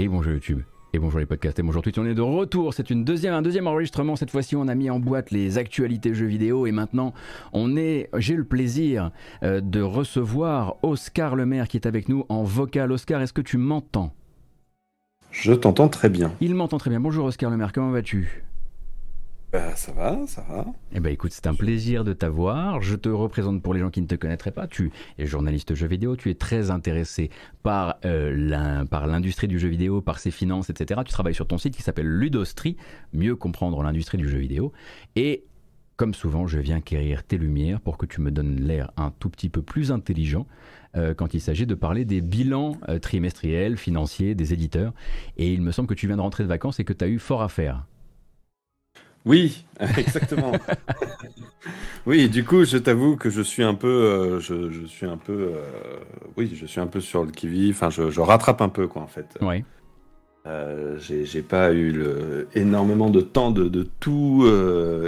Et bonjour YouTube. Et bonjour les podcasts. Et bonjour Twitch, on est de retour, c'est une deuxième, un deuxième enregistrement, cette fois-ci on a mis en boîte les actualités jeux vidéo. Et maintenant on est, j'ai le plaisir euh, de recevoir Oscar Lemaire qui est avec nous en vocal. Oscar, est-ce que tu m'entends? Je t'entends très bien. Il m'entend très bien, bonjour Oscar Lemaire, comment vas-tu? Bah, ça va, ça va. Eh ben écoute, c'est un plaisir de t'avoir. Je te représente pour les gens qui ne te connaîtraient pas. Tu es journaliste jeu vidéo, tu es très intéressé par euh, l'industrie du jeu vidéo, par ses finances, etc. Tu travailles sur ton site qui s'appelle Ludostri, mieux comprendre l'industrie du jeu vidéo. Et comme souvent, je viens quérir tes lumières pour que tu me donnes l'air un tout petit peu plus intelligent euh, quand il s'agit de parler des bilans euh, trimestriels, financiers des éditeurs. Et il me semble que tu viens de rentrer de vacances et que tu as eu fort à faire. Oui, exactement. oui, du coup, je t'avoue que je suis un peu, euh, je, suis un peu, euh, oui, je suis un peu sur le qui-vive. Enfin, je, rattrape un peu, quoi, en fait. Oui. Euh, j'ai pas eu le, énormément de temps de, tout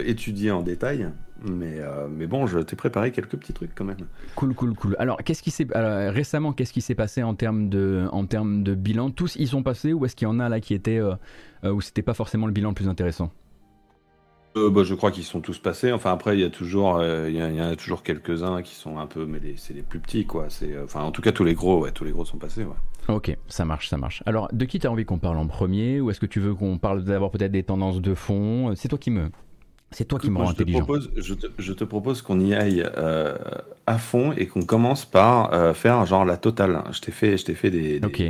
étudier en détail. Mais, mais bon, je t'ai préparé quelques petits trucs quand même. Cool, cool, cool. Alors, qu'est-ce qui s'est récemment, qu'est-ce qui s'est passé en termes de, en termes de bilan? Tous y sont passés ou est-ce qu'il y en a là qui étaient où c'était pas forcément le bilan le plus intéressant? Euh, bah, je crois qu'ils sont tous passés. Enfin, après, il y a toujours, euh, il y, en a toujours quelques-uns qui sont un peu, mais c'est les plus petits, quoi. C'est, euh, enfin, en tout cas, tous les gros, ouais, tous les gros sont passés, ouais. Ok, ça marche, ça marche. Alors, de qui tu as envie qu'on parle en premier, ou est-ce que tu veux qu'on parle d'avoir peut-être des tendances de fond? C'est toi qui me, c'est toi qui me rends intelligent. Propose, je, te, je, te, propose qu'on y aille à fond et qu'on commence par faire genre la totale. Je t'ai fait, je t'ai fait des, des, Ok,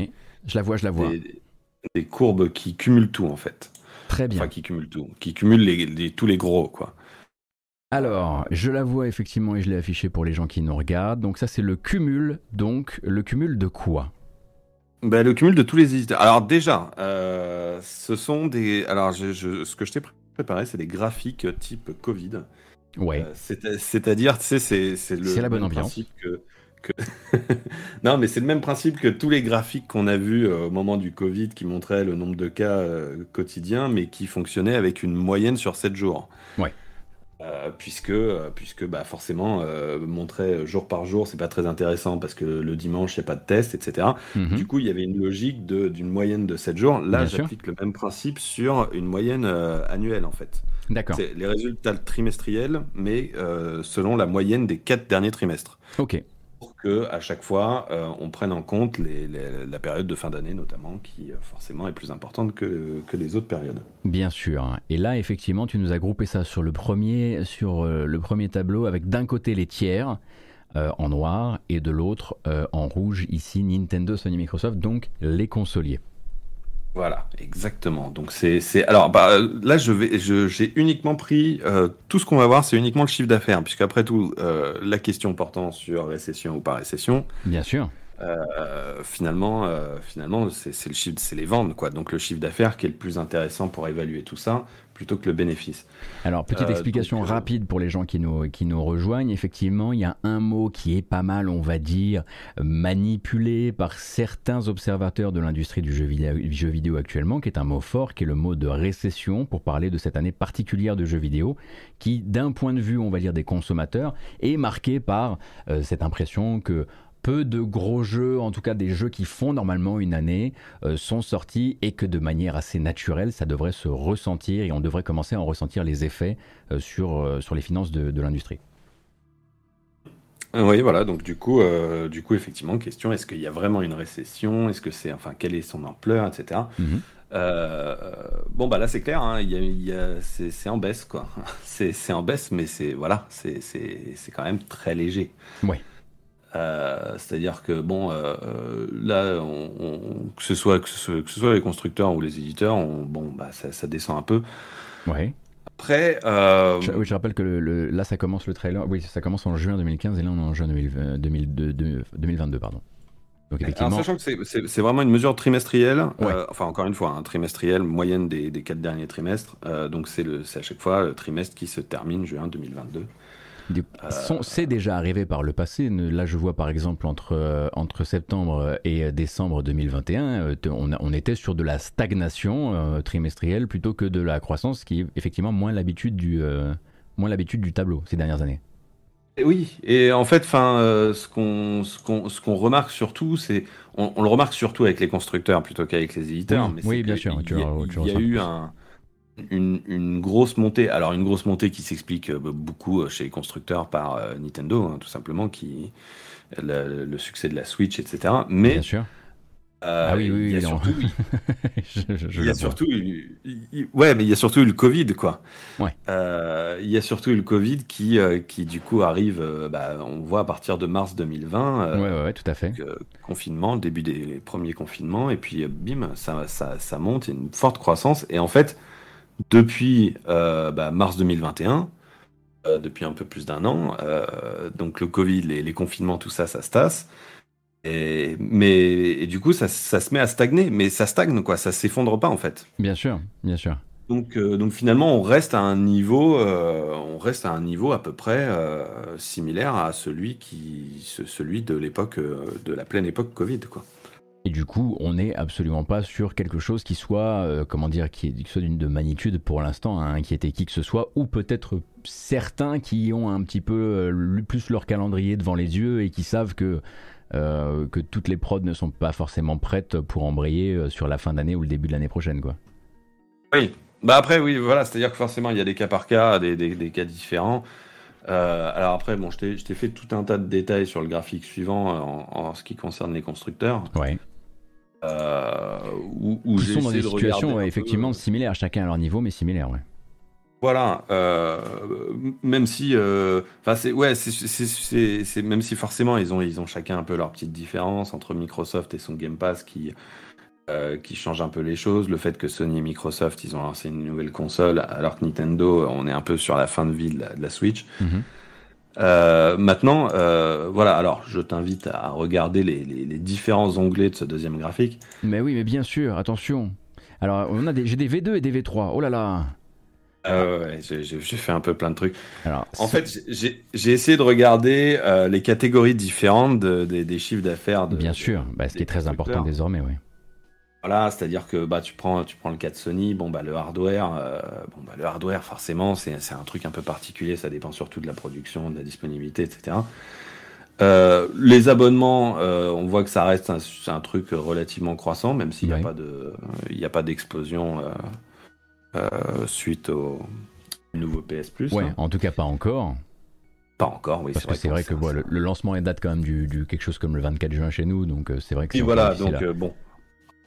je la vois, je la vois. des courbes qui cumulent tout en fait. Très bien. Enfin, qui cumule tout, qui cumule les, tous les gros, quoi. Alors, je la vois effectivement et je l'ai affiché pour les gens qui nous regardent. Donc ça, c'est le cumul. Donc, le cumul de quoi? Ben, Le cumul de tous les éditeurs. Alors déjà, euh, ce sont des... Alors, je, ce que je t'ai préparé, c'est des graphiques type Covid. Ouais. Euh, c'est-à-dire, tu sais, c'est le la bonne ambiance. principe que non, mais c'est le même principe que tous les graphiques qu'on a vus euh, au moment du Covid qui montraient le nombre de cas euh, quotidiens, mais qui fonctionnaient avec une moyenne sur 7 jours. Ouais. Euh, puisque, puisque bah, forcément, montrer jour par jour, c'est pas très intéressant parce que le dimanche, il n'y a pas de test, etc. Mhm. Du coup, il y avait une logique d'une moyenne de 7 jours. Là, j'applique le même principe sur une moyenne annuelle, en fait. D'accord. C'est les résultats trimestriels, mais selon la moyenne des 4 derniers trimestres. Ok que à chaque fois, euh, on prenne en compte la période de fin d'année notamment, qui euh, forcément est plus importante que, les autres périodes. Bien sûr. Et là, effectivement, tu nous as groupé ça sur le premier, sur, euh, le premier tableau avec d'un côté les tiers. en noir et de l'autre en rouge ici Nintendo, Sony, Microsoft, donc les consoliers. Voilà, exactement. Donc c'est alors bah, là je vais j'ai uniquement pris euh, tout ce qu'on va voir, c'est uniquement le chiffre d'affaires, puisqu'après tout euh, la question portant sur récession ou pas récession. Bien sûr. Euh, finalement, finalement c'est le chiffre, c'est les ventes quoi. Donc le chiffre d'affaires qui est le plus intéressant pour évaluer tout ça plutôt que le bénéfice. Alors, petite euh, explication euh, rapide pour les gens qui nous, qui nous rejoignent. Effectivement, il y a un mot qui est pas mal, on va dire, manipulé par certains observateurs de l'industrie du jeu vidéo, jeu vidéo actuellement, qui est un mot fort, qui est le mot de récession, pour parler de cette année particulière de jeux vidéo, qui, d'un point de vue, on va dire, des consommateurs, est marqué par euh, cette impression que peu de gros jeux, en tout cas des jeux qui font normalement une année, euh, sont sortis et que de manière assez naturelle, ça devrait se ressentir et on devrait commencer à en ressentir les effets euh, sur, euh, sur les finances de, l'industrie. Oui, voilà. Donc du coup, du coup, effectivement, question est-ce qu'il y a vraiment une récession? Est-ce que c'est, enfin, quelle est son ampleur, etc. Mhm. bon, bah là, c'est clair. Hein, c'est en baisse, quoi. C'est en baisse, mais c'est voilà, c'est quand même très léger. Oui. Euh, c'est-à-dire que bon, euh, euh, là, que, ce soit, que, ce, soit, les constructeurs ou les éditeurs, bon, bah, ça, descend un peu. Ouais. Après, je, oui, je rappelle que le, là, ça commence le trailer. Oui, ça commence en juin 2015 et là, on est en juin 2022, pardon. Donc, effectivement... sachant que c'est vraiment une mesure trimestrielle, enfin encore une fois, un trimestriel moyenne des, des quatre derniers trimestres. donc c'est à chaque fois le trimestre qui se termine juin 2022. C'est déjà arrivé par le passé. Là, je vois par exemple entre, euh, entre septembre et décembre 2021, euh, on, on était sur de la stagnation euh, trimestrielle plutôt que de la croissance, qui est effectivement moins l'habitude du, moins l'habitude du tableau ces dernières années. Oui, et en fait, enfin, euh, ce qu'on ce qu'on remarque surtout, c'est on, on le remarque surtout avec les constructeurs plutôt qu'avec les éditeurs. Oui, mais oui, c'est bien sûr, Il tu y a, tu y a eu un, une, une grosse montée. Alors une grosse montée qui s'explique euh, beaucoup euh, chez les constructeurs par euh, Nintendo, hein, tout simplement, qui le, le succès de la Switch, etc. Mais Bien sûr. euh, Ah oui, oui, il y a non. surtout, je, je- je il y a surtout, il- ouais, mais il y a surtout eu le Covid, quoi. Ouais. Euh, il y a surtout eu le Covid qui, euh, qui du coup arrive, euh, bah, on voit à partir de mars 2020, euh, Ouais, ouais, ouais, tout à fait. donc, euh, confinement, le début des premiers confinements, et puis euh, bim, ça, ça, ça monte, il y a une forte croissance. Et en fait, depuis euh, bah, mars 2021, euh, depuis un peu plus d'un an, euh, donc le Covid, les, les confinements, tout ça, ça se tasse. Et, mais et du coup, ça, ça se met à stagner, mais ça stagne, quoi, ça s'effondre pas en fait. Bien sûr, bien sûr. Donc, euh, donc finalement, on reste à un niveau, euh, on reste à un niveau à peu près euh, similaire à celui qui, ce- celui de l'époque, de la pleine époque Covid, quoi. Et du coup, on n'est absolument pas sur quelque chose qui soit, euh, comment dire, qui, qui soit d'une de magnitude pour l'instant à inquiéter qui que ce soit, ou peut-être certains qui ont un petit peu euh, lu- plus leur calendrier devant les yeux et qui savent que, euh, que toutes les prods ne sont pas forcément prêtes pour embrayer sur la fin d'année ou le début de l'année prochaine, quoi. Oui. Bah après, oui, voilà, c'est-à-dire que forcément, il y a des cas par cas, des, des- des cas différents. Euh, alors après, bon, je t'ai fait tout un tas de détails sur le graphique suivant en, en ce qui concerne les constructeurs, Ouais. Euh, où, où Qui j'ai sont dans des de situations ouais, effectivement euh, similaires, chacun à leur niveau, mais similaires, ouais. Voilà, euh, même si, euh, enfin c'est ouais, c'est même si forcément ils ont ils ont chacun un peu leur petite différence entre Microsoft et son Game Pass qui euh, qui change un peu les choses. Le fait que Sony et Microsoft ils ont lancé une nouvelle console alors que Nintendo on est un peu sur la fin de vie de la, de la Switch. Mhm. Euh, maintenant, euh, voilà. Alors je t'invite à regarder les, les, les différents onglets de ce deuxième graphique. Mais oui, mais bien sûr, attention. Alors, on a des, j'ai des V2 et des V3. Oh là là. Euh, ouais, j'ai fait un peu plein de trucs. Alors, En fait, j'ai- essayé de regarder euh, les catégories différentes de- des- des chiffres d'affaires. de- bien sûr, bah, ce qui est très important désormais, oui. Voilà, c'est-à-dire que bah tu prends tu prends le cas de Sony, bon bah le hardware, euh, bon bah le hardware forcément c'est c'est un truc un peu particulier, ça dépend surtout de la production, de la disponibilité, etc. Euh, les abonnements, euh, on voit que ça reste un, c'est un truc relativement croissant, même s'il n'y a pas de il a pas d'explosion suite au nouveau PS Plus. Ouais, hein. en tout cas pas encore. Pas encore, oui. Parce que c'est vrai que ça- bon, le, le lancement date quand même du, du quelque chose comme le 24 juin chez nous, donc c'est vrai que Et c'est voilà, donc bon,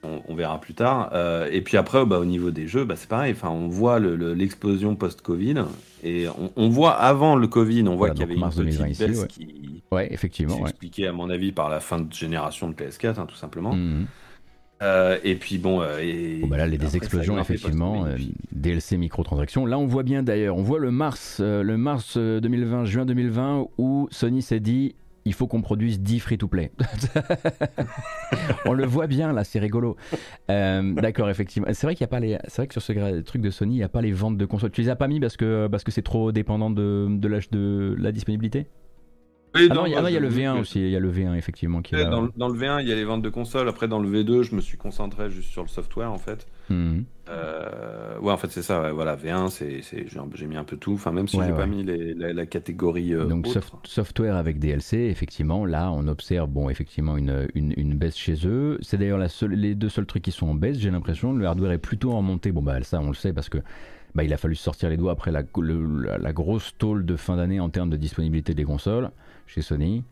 on, on verra plus tard. Euh, et puis après, bah, au niveau des jeux, bah, c'est pareil. Enfin, on voit le- le- l'explosion post-Covid et on, on voit avant le Covid, on voit Voilà, qu'il y avait une petite 2020 ici, baisse ouais. qui Ouais, effectivement. Ouais. s'expliquait à mon avis par la fin de génération de PS4, hein, tout simplement. Mhm. Euh, et puis bon, euh, et, Bon, bah là, les des explosions, effectivement, post-Covid, euh, DLC microtransactions. Là, on voit bien d'ailleurs, on voit le mars, le mars euh, 2020, juin 2020, où Sony s'est dit il faut qu'on produise 10 free-to-play. on le voit bien là, c'est rigolo. Euh, D'accord, effectivement. C'est vrai qu'il y a pas les, c'est vrai que sur ce truc de Sony, il n'y a pas les ventes de consoles. Tu les as pas mis parce que parce que c'est trop dépendant de de la, de la disponibilité? Oui, Ah non, il y a- non, y a le vous dis V1 que- aussi. Il y a le V1 effectivement qui. Dans, le- dans le V1, il y a les ventes de consoles. Après, dans le V2, je me suis concentré juste sur le software, en fait. Mhm. Euh, ouais, en fait, c'est ça. ouais, voilà, V1, c'est, c'est, j'ai, un- j'ai mis un peu tout. Enfin, même si Ouais, j'ai ouais. pas mis les- la, la catégorie euh, Donc autre. soft- software avec DLC, effectivement, là on observe bon effectivement une, une, une baisse chez eux. C'est d'ailleurs la seule, les deux seuls trucs qui sont en baisse, j'ai l'impression. Le hardware est plutôt en montée. Bon bah ça on le sait parce que bah, il a fallu sortir les doigts après la, le- la, la grosse tôle de fin d'année en termes de disponibilité des consoles chez Sony.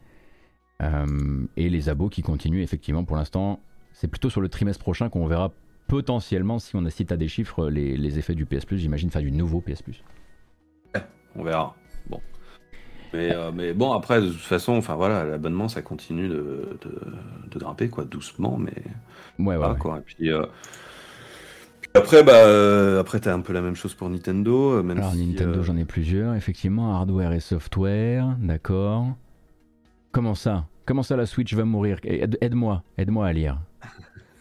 Euh, et les abos qui continuent effectivement pour l'instant. C'est plutôt sur le trimestre prochain qu'on verra potentiellement, si on cite à des chiffres, les, les effets du PS Plus. J'imagine faire du nouveau PS Plus. On verra. Bon. Mais, euh, mais bon, après, de toute façon, enfin voilà, l'abonnement, ça continue de, de, de grimper, quoi, doucement, mais Ouais, ouais, voilà, ouais. quoi. Et puis, euh, puis après, bah, euh, après, t'as un peu la même chose pour Nintendo, même Alors si, Nintendo, j'en ai plusieurs, effectivement, hardware et software, d'accord. Comment ça? Comment ça la Switch va mourir? Aide- Aide-moi, aide-moi à lire.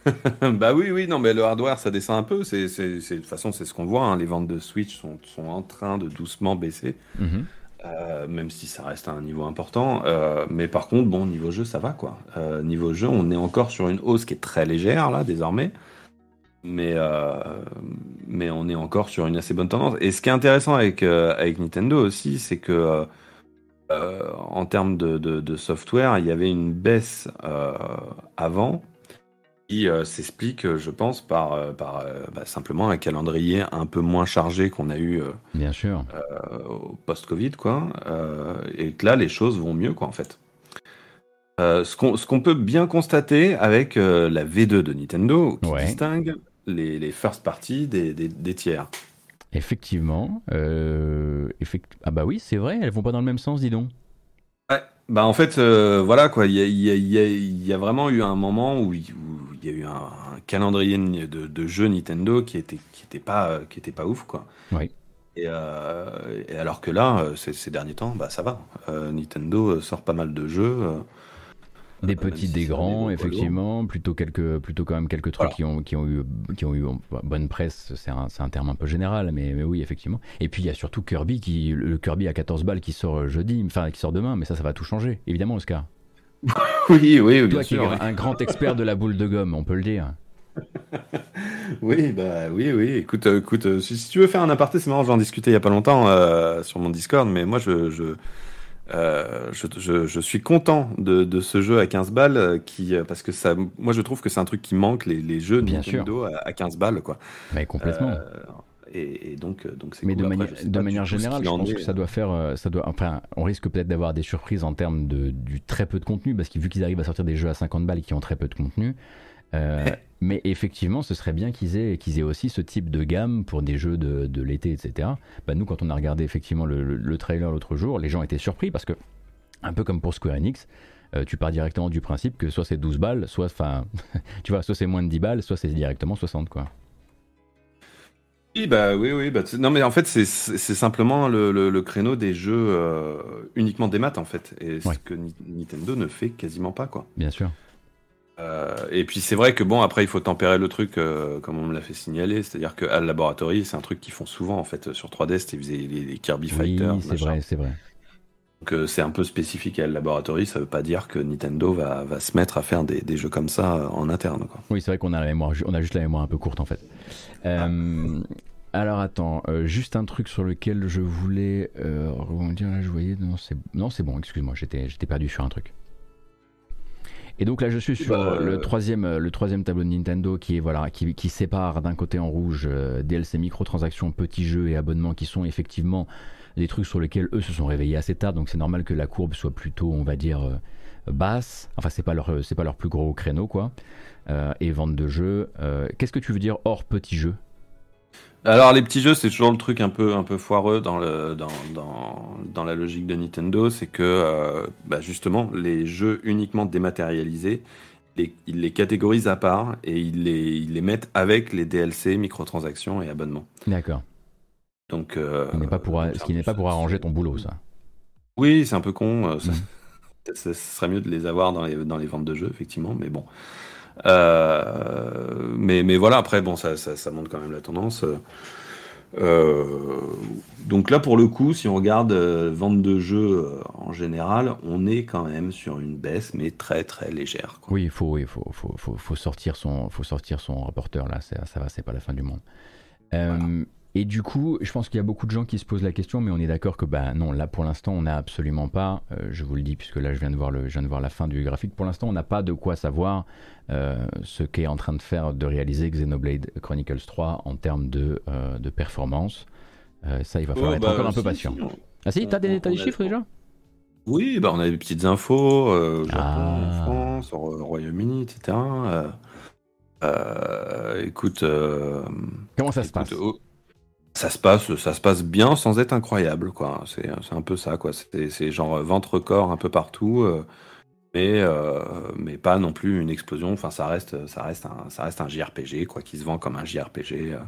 bah oui, oui, non, mais le hardware, ça descend un peu. C'est, c'est, c'est- de toute façon, c'est ce qu'on voit. hein, Les ventes de Switch sont, sont en train de doucement baisser, Mhm. euh, même si ça reste à un niveau important. Euh, mais par contre, bon, niveau jeu, ça va, quoi. Euh, niveau jeu, on est encore sur une hausse qui est très légère, là, désormais. Mais, euh, mais on est encore sur une assez bonne tendance. Et ce qui est intéressant avec, euh, avec Nintendo aussi, c'est que, euh, en termes de, software, il y avait une baisse avant qui s'explique, je pense, par, par bah, simplement un calendrier un peu moins chargé qu'on a eu Bien sûr. post-Covid, quoi. et que là, les choses vont mieux, quoi, en fait. Euh, ce qu'on peut bien constater avec euh, la V2 de Nintendo, qui distingue les, first party des, tiers. Effectivement. Euh, ah bah oui, c'est vrai, elles vont pas dans le même sens, dis donc. Bah en fait, voilà quoi, il y a, vraiment eu un moment où il y a eu un, calendrier de, jeux Nintendo qui était, qui était, pas, qui était pas ouf quoi. Oui. Et, alors que là, ces, derniers temps, bah ça va. Nintendo sort pas mal de jeux. Des petits, des grands, effectivement, plutôt quelques, plutôt quand même quelques trucs qui ont, qui ont eu, qui ont eu bonne presse. C'est un, un, terme un peu général, mais, mais, oui, effectivement. Et puis il y a surtout Kirby qui, le Kirby à 14 balles qui sort jeudi, enfin qui sort demain, mais ça, ça va tout changer, évidemment, Oscar. oui, oui, bien Toi qui es un grand expert de la boule de gomme, on peut le dire. oui, bah oui, oui. Écoute, euh, écoute, euh, si, tu veux faire un aparté, c'est marrant, j'en discutais il y a pas longtemps euh, sur mon Discord, mais moi je, je euh, je, suis content de, ce jeu à 15 balles euh, qui, euh, parce que ça, moi je trouve que c'est un truc qui manque les, jeux Bien Nintendo à, 15 balles quoi. Mais complètement. et, donc donc Mais de, de manière générale, je pense que ça doit faire, ça doit, enfin, on risque peut-être d'avoir des surprises en termes de du très peu de contenu parce que vu qu'ils arrivent à sortir des jeux à 50 balles qui ont très peu de contenu. Mais effectivement, ce serait bien qu'ils aient, qu'ils aient aussi ce type de gamme pour des jeux de, de l'été, etc. Bah, nous, quand on a regardé effectivement le, trailer l'autre jour, les gens étaient surpris parce que, un peu comme pour Square Enix, euh, tu pars directement du principe que soit c'est 12 balles, soit, enfin, tu vois, soit c'est moins de 10 balles, soit c'est directement 60, quoi. Oui, bah oui, oui. Bah, non, mais en fait, c'est simplement le, le, créneau des jeux euh, uniquement des maths, en fait. Et ce que Nintendo ne fait quasiment pas, quoi. Bien sûr. Euh, et puis c'est vrai que bon après il faut tempérer le truc euh, comme on me l'a fait signaler, c'est-à-dire que Al Laboratory c'est un truc qu'ils font souvent en fait sur 3DS, ils faisaient les, Kirby oui, c'est vrai, c'est vrai. Donc euh, c'est un peu spécifique à Al Laboratory, ça veut pas dire que Nintendo va, va se mettre à faire des, des jeux comme ça en interne. Quoi. Oui c'est vrai qu'on a la mémoire, on a juste la mémoire un peu courte en fait. Alors attends, juste un truc sur lequel je voulais rebondir là, je voyais non c'est bon, excuse-moi, j'étais j'étais perdu sur un truc. Et donc là, je suis sur bah, le, troisième, le troisième tableau de Nintendo qui, est, voilà, qui, qui sépare d'un côté en rouge euh, DLC microtransactions, petits jeux et abonnements qui sont effectivement des trucs sur lesquels eux se sont réveillés assez tard. Donc c'est normal que la courbe soit plutôt, on va dire, euh, basse. Enfin, c'est pas leur, pas leur plus gros créneau, quoi. Euh, et vente de jeux. Qu'est-ce que tu veux dire hors petits jeux? Alors les petits jeux, c'est toujours le truc un peu un peu foireux dans le dans, dans, dans la logique de Nintendo, c'est que euh, bah justement les jeux uniquement dématérialisés, ils les catégorisent à part et ils les ils les mettent avec les DLC, microtransactions et abonnements. D'accord. Donc euh, ce, pas pour, ce qui n'est pas pour arranger ton boulot, ça. Oui, c'est un peu con. Euh, mm. Ce serait mieux de les avoir dans les dans les ventes de jeux, effectivement, mais bon. Euh, mais, mais voilà, après, bon, ça, ça, montre quand même la tendance. Euh, donc là, pour le coup, si on regarde euh, vente de jeux en général, on est quand même sur une baisse, mais très très légère. Oui, il faut, il faut, faut, faut, sortir son, faut sortir son rapporteur là. Ça, ça va, c'est pas la fin du monde. Et du coup, je pense qu'il y a beaucoup de gens qui se posent la question, mais on est d'accord que bah non, là pour l'instant, on n'a absolument pas, euh, je vous le dis puisque là je viens de voir, le, je viens de voir la fin du graphique, pour l'instant on n'a pas de quoi savoir euh, ce qu'est en train de faire, de réaliser Xenoblade Chronicles 3 en termes de, euh, de performance. ça, il va falloir être bah, encore un peu patient. Ah si, t'as des, as des chiffres déjà? Oui, bah on a des petites infos, Japon, en ah. France, au Royaume-Uni, etc. écoute... Comment ça se passe? Ça se passe, ça se passe bien sans être incroyable, quoi. C'est, un peu ça, quoi. C'est, c'est genre ventre corps un peu partout, euh, mais euh, mais pas non plus une explosion. Enfin, ça reste, ça reste un, ça reste un JRPG, quoi, qui se vend comme un JRPG,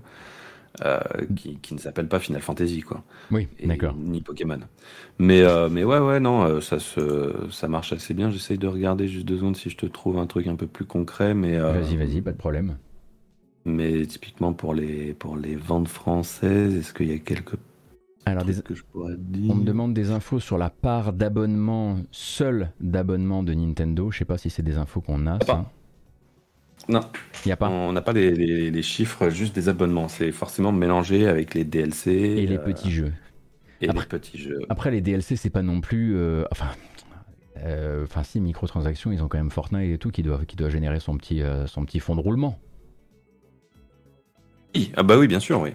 euh, qui, qui ne s'appelle pas Final Fantasy, quoi. Oui, d'accord. Ni Pokémon. Mais mais ouais, ouais, non, ça se, ça marche assez bien. J'essaye de regarder juste deux secondes si je te trouve un truc un peu plus concret, mais. Vas-y, vas-y, pas de problème. Mais typiquement pour les, pour les ventes françaises, est-ce qu'il y a quelques alors, que je pourrais dire on me demande des infos sur la part d'abonnement, seul d'abonnement de Nintendo. Je sais pas si c'est des infos qu'on a. Ça. Non. Y a pas. On n'a pas les, chiffres juste des abonnements. C'est forcément mélangé avec les DLC. Et les euh, petits jeux. et les petits jeux. Après, les DLC, c'est pas non plus. enfin. Enfin, si, microtransactions, ils ont quand même Fortnite et tout qui doit, qui doit générer son petit, son petit fond de roulement. Oui, ah bah oui, bien sûr, oui.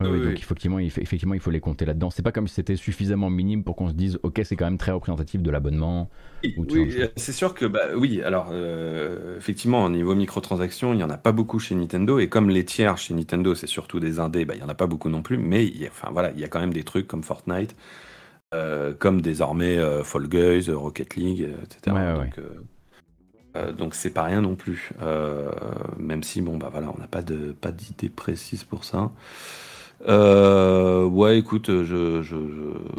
Oui, donc effectivement, il, effectivement, il faut les compter là-dedans. C'est pas comme si c'était suffisamment minime pour qu'on se dise, ok, c'est quand même très représentatif de l'abonnement. Oui, c'est sûr que, bah, oui, alors, euh, effectivement, au niveau microtransactions, il n'y en a pas beaucoup chez Nintendo. Et comme les tiers chez Nintendo, c'est surtout des indés, bah, il n'y en a pas beaucoup non plus. Mais il y a, enfin, voilà, il y a quand même des trucs comme Fortnite, euh, comme désormais euh, Fall Guys, Rocket League, etc. donc, donc c'est pas rien non plus. même si, bon, bah voilà, on n'a pas de pas d'idée précise pour ça. Euh, ouais, écoute, je. je,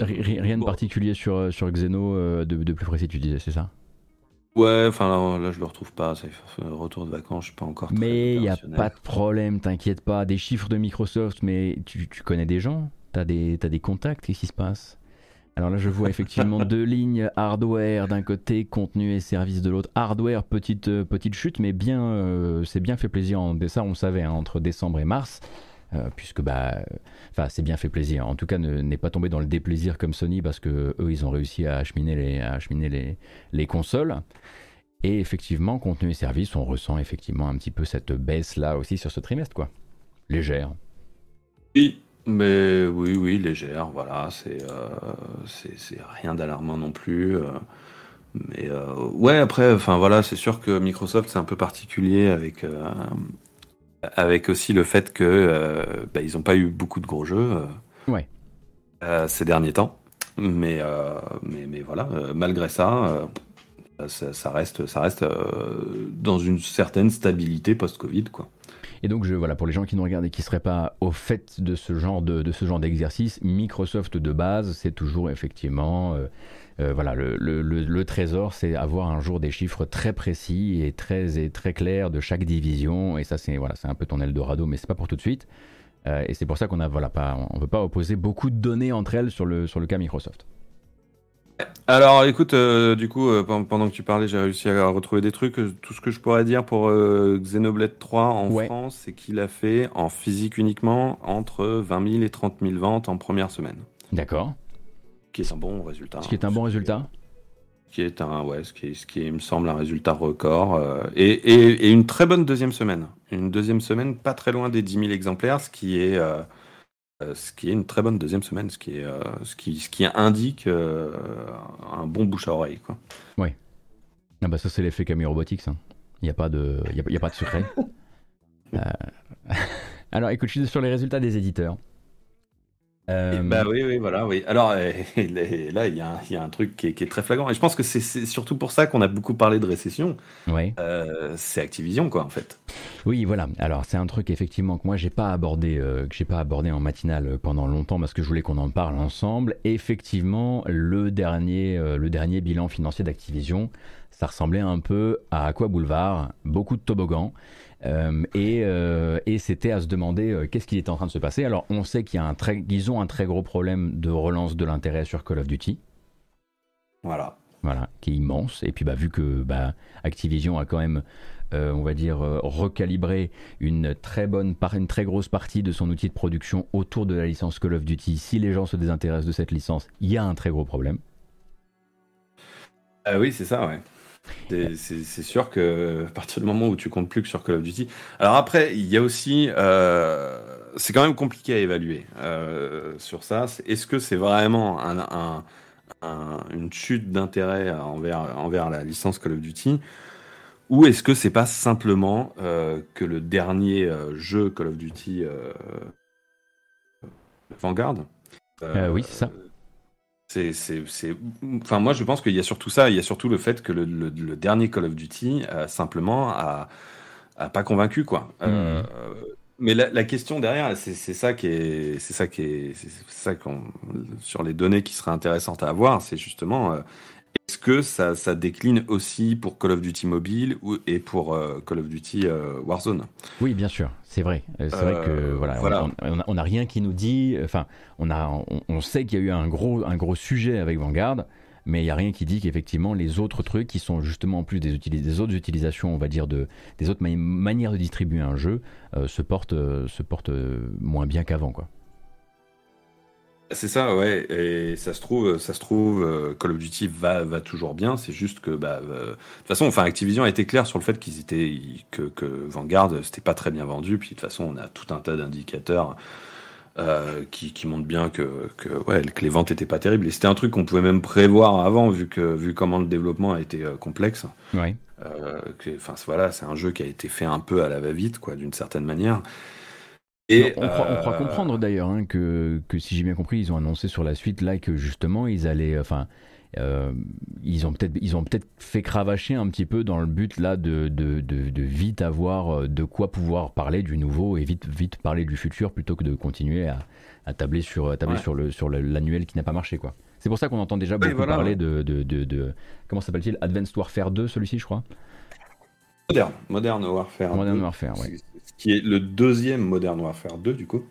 Rien de particulier sur, sur Xeno euh, de, de, plus précis, tu disais, c'est ça? Ouais, enfin là, je le retrouve pas. C'est retour de vacances, je suis pas encore. Mais il y a pas de problème, t'inquiète pas. Des chiffres de Microsoft, mais tu, tu connais des gens? T'as des, as des contacts? Qu'est-ce qui se passe? Alors là, je vois effectivement deux lignes hardware d'un côté, contenu et service de l'autre. Hardware, petite, euh, petite chute, mais bien, euh, c'est bien fait plaisir. En, ça, on le savait, hein, entre décembre et mars. Euh, puisque bah, enfin, c'est bien fait plaisir. En tout cas, n'est pas tombé dans le déplaisir comme Sony parce que eux, ils ont réussi à acheminer les, à acheminer les, les consoles. Et effectivement, contenu et service, on ressent effectivement un petit peu cette baisse là aussi sur ce trimestre, quoi. Légère. Oui, mais oui, oui, légère, voilà, c'est euh, c'est rien d'alarmant non plus. Euh, mais euh, ouais, après, enfin voilà, c'est sûr que Microsoft c'est un peu particulier avec avec aussi le fait que euh, bah, ils n'ont pas eu beaucoup de gros jeux euh, ouais. Euh, ces derniers temps. Mais, mais, mais, voilà, malgré ça, ça, reste, ça reste dans une certaine stabilité post-Covid. quoi. Et donc, je, voilà, pour les gens qui nous regardent et qui ne seraient pas au fait de ce genre de, ce genre d'exercice, Microsoft de base, c'est toujours effectivement euh, voilà, le, trésor, c'est avoir un jour des chiffres très précis et très, et très clairs de chaque division. Et ça, c'est voilà, un peu ton Eldorado, mais c'est pas pour tout de suite. Euh, et c'est pour ça qu'on a voilà, pas, on veut pas opposer beaucoup de données entre elles sur le, sur le cas Microsoft. Alors écoute, euh, du coup, pendant que tu parlais, j'ai réussi à retrouver des trucs. Tout ce que je pourrais dire pour Xenoblade 3 en France, c'est qu'il a fait en physique uniquement entre 20 000 et 30 000 ventes en première semaine. D'accord qui est un bon résultat. Ce qui est un bon résultat qui est un, ouais, ce qui, ce qui me semble un résultat record. Euh, et, et, et, une très bonne deuxième semaine. Une deuxième semaine pas très loin des 10 000 exemplaires, ce qui est, euh, euh, ce qui est une très bonne deuxième semaine, ce qui, est, ce qui, ce qui indique un bon bouche à oreille. Quoi. Oui. Ah bah ça, c'est l'effet Camille Robotics. Hein. Il n'y a, pas de, y a, y a pas de secret. Alors, écoute, je suis sur les résultats des éditeurs. Euh, bah oui, oui, voilà, oui. Alors là, il y, a un truc qui est, très flagrant. Et je pense que c'est surtout pour ça qu'on a beaucoup parlé de récession. Oui. Euh, c'est Activision, quoi, en fait. Oui, voilà. Alors c'est un truc effectivement que moi j'ai pas abordé, euh, que j'ai pas abordé en matinale pendant longtemps parce que je voulais qu'on en parle ensemble. effectivement, le dernier, le dernier bilan financier d'Activision, ça ressemblait un peu à Aqua Boulevard, beaucoup de toboggans. Euh, euh, et, c'était à se demander euh, qu'est-ce qui était en train de se passer. Alors on sait qu'il y a un très, qu'ils ont un très gros problème de relance de l'intérêt sur Call of Duty. Voilà. Voilà, qui est immense. Et puis bah, vu que bah, Activision a quand même, on va dire, recalibré une très bonne, une très grosse partie de son outil de production autour de la licence Call of Duty, si les gens se désintéressent de cette licence, il y a un très gros problème. Oui, c'est ça, ouais. C'est sûr que à partir du moment où tu comptes plus que sur Call of Duty. Alors après, il y a aussi, euh, c'est quand même compliqué à évaluer euh, sur ça. Est-ce que c'est vraiment un, une chute d'intérêt envers, envers la licence Call of Duty? Ou est-ce que c'est pas simplement euh, que le dernier jeu Call of Duty Vanguard? Oui, c'est ça c'est, enfin, moi, je pense qu'il y a surtout ça. Il y a surtout le fait que le, dernier Call of Duty, euh, simplement, a, pas convaincu, quoi. Euh, mmh. mais la, question derrière, c'est, ça qui est, c'est ça qui est, c'est ça qu'on, sur les données qui seraient intéressantes à avoir, c'est justement, euh, est-ce que ça, ça, décline aussi pour Call of Duty Mobile ou, et pour euh, Call of Duty euh, Warzone? Oui, bien sûr, c'est vrai. Euh, c'est vrai que voilà, on n'a rien qui nous dit. Enfin, on, a, on, sait qu'il y a eu un gros, un gros sujet avec Vanguard, mais il n'y a rien qui dit qu'effectivement les autres trucs qui sont justement en plus des, des autres utilisations, on va dire, de, des autres manières de distribuer un jeu, se portent, se portent moins bien qu'avant, quoi. C'est ça, ouais. Et ça se trouve, ça se trouve, euh, Call of Duty va, va toujours bien. C'est juste que, bah, euh, de toute façon, enfin, Activision a été clair sur le fait qu'ils étaient, que, que Vanguard, c'était pas très bien vendu. Puis de toute façon, on a tout un tas d'indicateurs euh, qui, qui montrent bien que, que, ouais, que les ventes étaient pas terribles. Et c'était un truc qu'on pouvait même prévoir avant, vu que, vu comment le développement a été complexe. Ouais. Enfin, voilà, c'est un jeu qui a été fait un peu à la va-vite, quoi, d'une certaine manière on, croit, euh, comprendre d'ailleurs hein, que, si j'ai bien compris, ils ont annoncé sur la suite là que justement ils allaient, enfin, euh, ils ont peut-être ils ont peut-être fait cravacher un petit peu dans le but là de, de, vite avoir euh, de quoi pouvoir parler du nouveau et vite vite parler du futur plutôt que de continuer à, tabler sur tabler sur le sur l'annuel qui n'a pas marché quoi. C'est pour ça qu'on entend déjà beaucoup parler de, de, comment s'appelle-t-il? Advanced Warfare 2 celui-ci je crois? Modern, Modern Warfare. Modern Warfare, ouais qui est le deuxième Modern Warfare 2 du coup.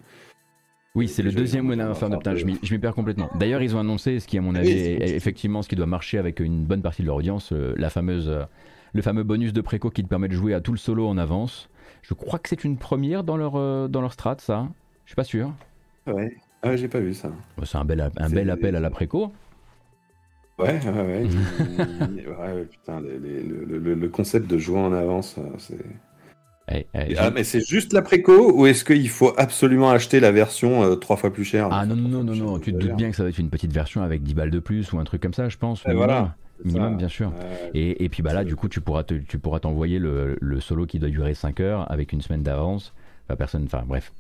Oui, c'est le deuxième Modern Warfare 2. Putain, je m'y perds complètement. D'ailleurs, ils ont annoncé ce qui, à mon avis, est effectivement ce qui doit marcher avec une bonne partie de leur audience, euh, la fameuse, euh, le fameux bonus de préco qui te permet de jouer à tout le solo en avance. Je crois que c'est une première dans leur, euh, dans leur strat, ça. Je suis pas sûr. Ouais, ah, j'ai pas vu ça. C'est un bel, un bel appel à la préco. Ouais, ouais, ouais. ouais putain, le, le, concept de jouer en avance, c'est. Ah, mais c'est juste la préco ou est-ce qu'il faut absolument acheter la version euh, trois fois plus chère? Ah non, non, non, non, tu te doutes bien que ça va être une petite version avec 10 balles de plus ou un truc comme ça, je pense. minimum, voilà. minimum bien sûr. et, et, puis bah là, du coup, tu pourras tu pourras t'envoyer le, le, solo qui doit durer 5 heures avec une semaine d'avance. Enfin, personne, enfin bref,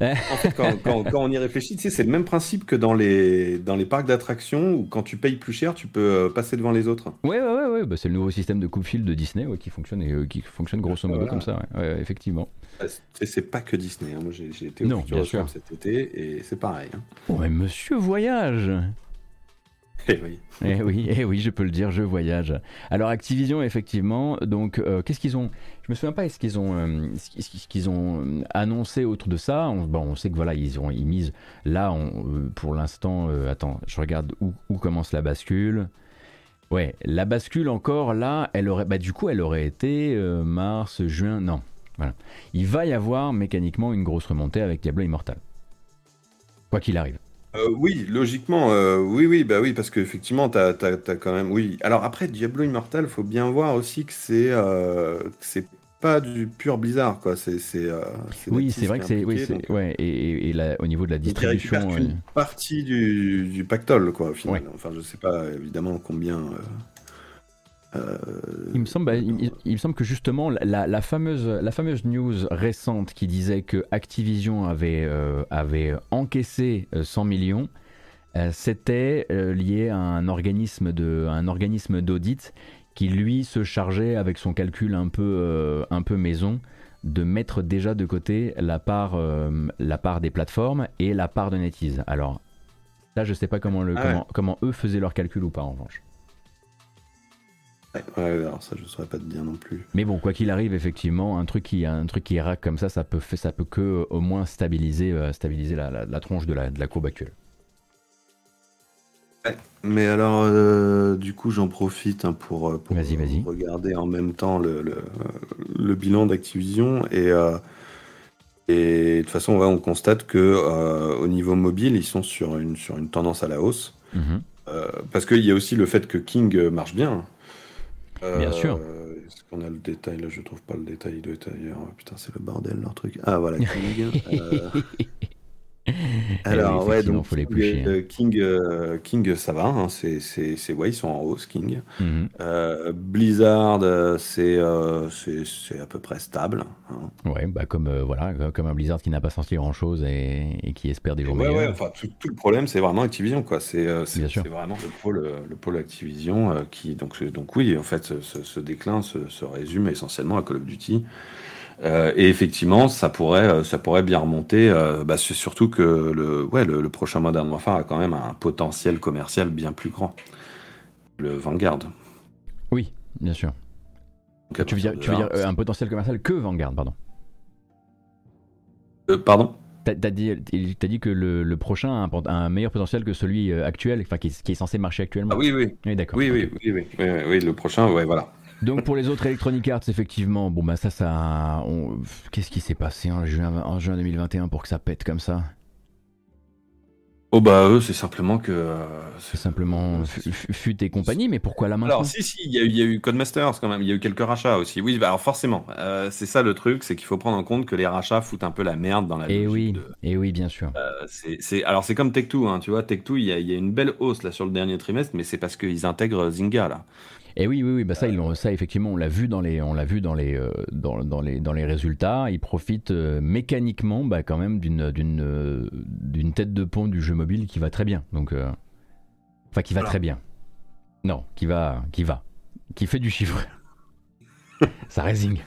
en fait, quand, on y réfléchit, c'est le même principe que dans les, dans les parcs d'attractions où quand tu payes plus cher, tu peux euh, passer devant les autres. Ouais, ouais, ouais, bah, c'est le nouveau système de coupe-fil de Disney qui fonctionne et euh, qui fonctionne grosso modo comme ça, effectivement. Bah, c'est pas que Disney. Hein. Moi, j'ai été au non, cet été et c'est pareil. Hein. Ouais, monsieur voyage eh oui. eh oui, eh oui, je peux le dire, je voyage. Alors Activision, effectivement, donc euh, qu'est-ce qu'ils ont? Je me souviens pas, est-ce qu'ils ont, euh, ce qu'ils ont euh, annoncé autour de ça? On, Bon, on sait que voilà, ils ont ils misent là, on, pour l'instant. attends, je regarde où, où, commence la bascule. Ouais, la bascule encore là, elle aurait, bah du coup, elle aurait été mars, juin, non. Voilà, il va y avoir mécaniquement une grosse remontée avec Diablo Immortal, quoi qu'il arrive. Euh, oui, logiquement, euh, oui, oui, bah oui, parce qu'effectivement, tu as, quand même. Oui. Alors après, Diablo Immortal, faut bien voir aussi que c'est euh, c'est pas du pur Blizzard, quoi. C'est oui, c'est vrai que c'est oui, ouais, et, et au niveau de la distribution, une partie du, du pactole, quoi. Au final. Enfin, je sais pas évidemment combien. Euh, il, me semble, bah, il, me semble que justement la, fameuse, la fameuse news récente qui disait que Activision avait, euh, avait encaissé 100 euh, millions, c'était lié à un organisme de, un organisme d'audit qui lui se chargeait avec son calcul un peu, un peu maison de mettre déjà de côté la part, la part des plateformes et la part de NetEase. Alors là, je sais pas comment, le, ah comment, comment eux faisaient leur calcul ou pas en revanche. Ouais, alors ça je saurais pas te dire non plus. Mais bon, quoi qu'il arrive, effectivement, un truc qui un truc qui rack comme ça, ça peut ça peut que euh, au moins stabiliser euh, stabiliser la, tronche de la, de la courbe actuelle. mais alors, euh, du coup, j'en profite hein, pour, pour regarder en même temps le, le, bilan d'Activision et et de toute façon, on constate que au niveau mobile, ils sont sur une sur une tendance à la hausse. Mhm. parce qu'il y a aussi le fait que King marche bien. Bien sûr. Euh, est-ce qu'on a le détail? Là, je trouve pas le détail. Il doit être ailleurs. Putain, c'est le bordel, leur truc. Ah, voilà, Alors, ouais, donc King, euh, King, ça va, hein, c'est, c'est, ouais, ils sont en hausse, King. Mhm. Euh, Blizzard, euh, c'est, c'est, à peu près stable. Hein. Ouais, bah comme, voilà, comme un Blizzard qui n'a pas senti grand chose et, qui espère des jours ouais, Ouais, enfin, tout, le problème, c'est vraiment Activision, quoi. C'est, c'est, vraiment le pôle, le pôle Activision qui, donc, donc oui, en fait, ce, ce déclin se, se, résume essentiellement à Call of Duty. Euh, et effectivement, ça pourrait, euh, ça pourrait bien remonter. Euh, bah, c'est surtout que le, ouais, le, prochain Modern Warfare a quand même un potentiel commercial bien plus grand. Le Vanguard. Oui, bien sûr. tu veux dire, tu veux dire un potentiel commercial que Vanguard, pardon. pardon? T'as as dit, as dit que le, prochain a un, meilleur potentiel que celui actuel, enfin qui, est censé marcher actuellement. Ah oui, oui. Oui, d'accord. Oui, oui, oui, oui, oui, le prochain, ouais, voilà. Donc pour les autres Electronic Arts, effectivement, bon bah ça, ça, qu'est-ce qui s'est passé en juin, en juin 2021 pour que ça pète comme ça? Oh bah eux, c'est simplement que. Euh, c'est simplement FUT et compagnie, mais pourquoi là maintenant? Alors si, si, il y, a eu, il y a eu Codemasters quand même, il y a eu quelques rachats aussi. Oui, bah alors forcément, euh, c'est ça le truc, c'est qu'il faut prendre en compte que les rachats foutent un peu la merde dans la Et oui, et oui, bien sûr. Euh, c'est, alors c'est comme Tech2, hein, tu vois, Tech2, il y, a, il y a une belle hausse là sur le dernier trimestre, mais c'est parce qu'ils intègrent Zynga là. Et oui, oui, oui, bah ça, ils ça effectivement, on l'a vu dans les, on l'a vu dans les, euh, dans, dans, les, dans les résultats. Ils profitent euh, mécaniquement, bah, quand même, d'une, d'une, euh, d'une tête de pont du jeu mobile qui va très bien. Donc, enfin, qui va très bien. Non, qui va, qui va, qui fait du chiffre. ça résigne.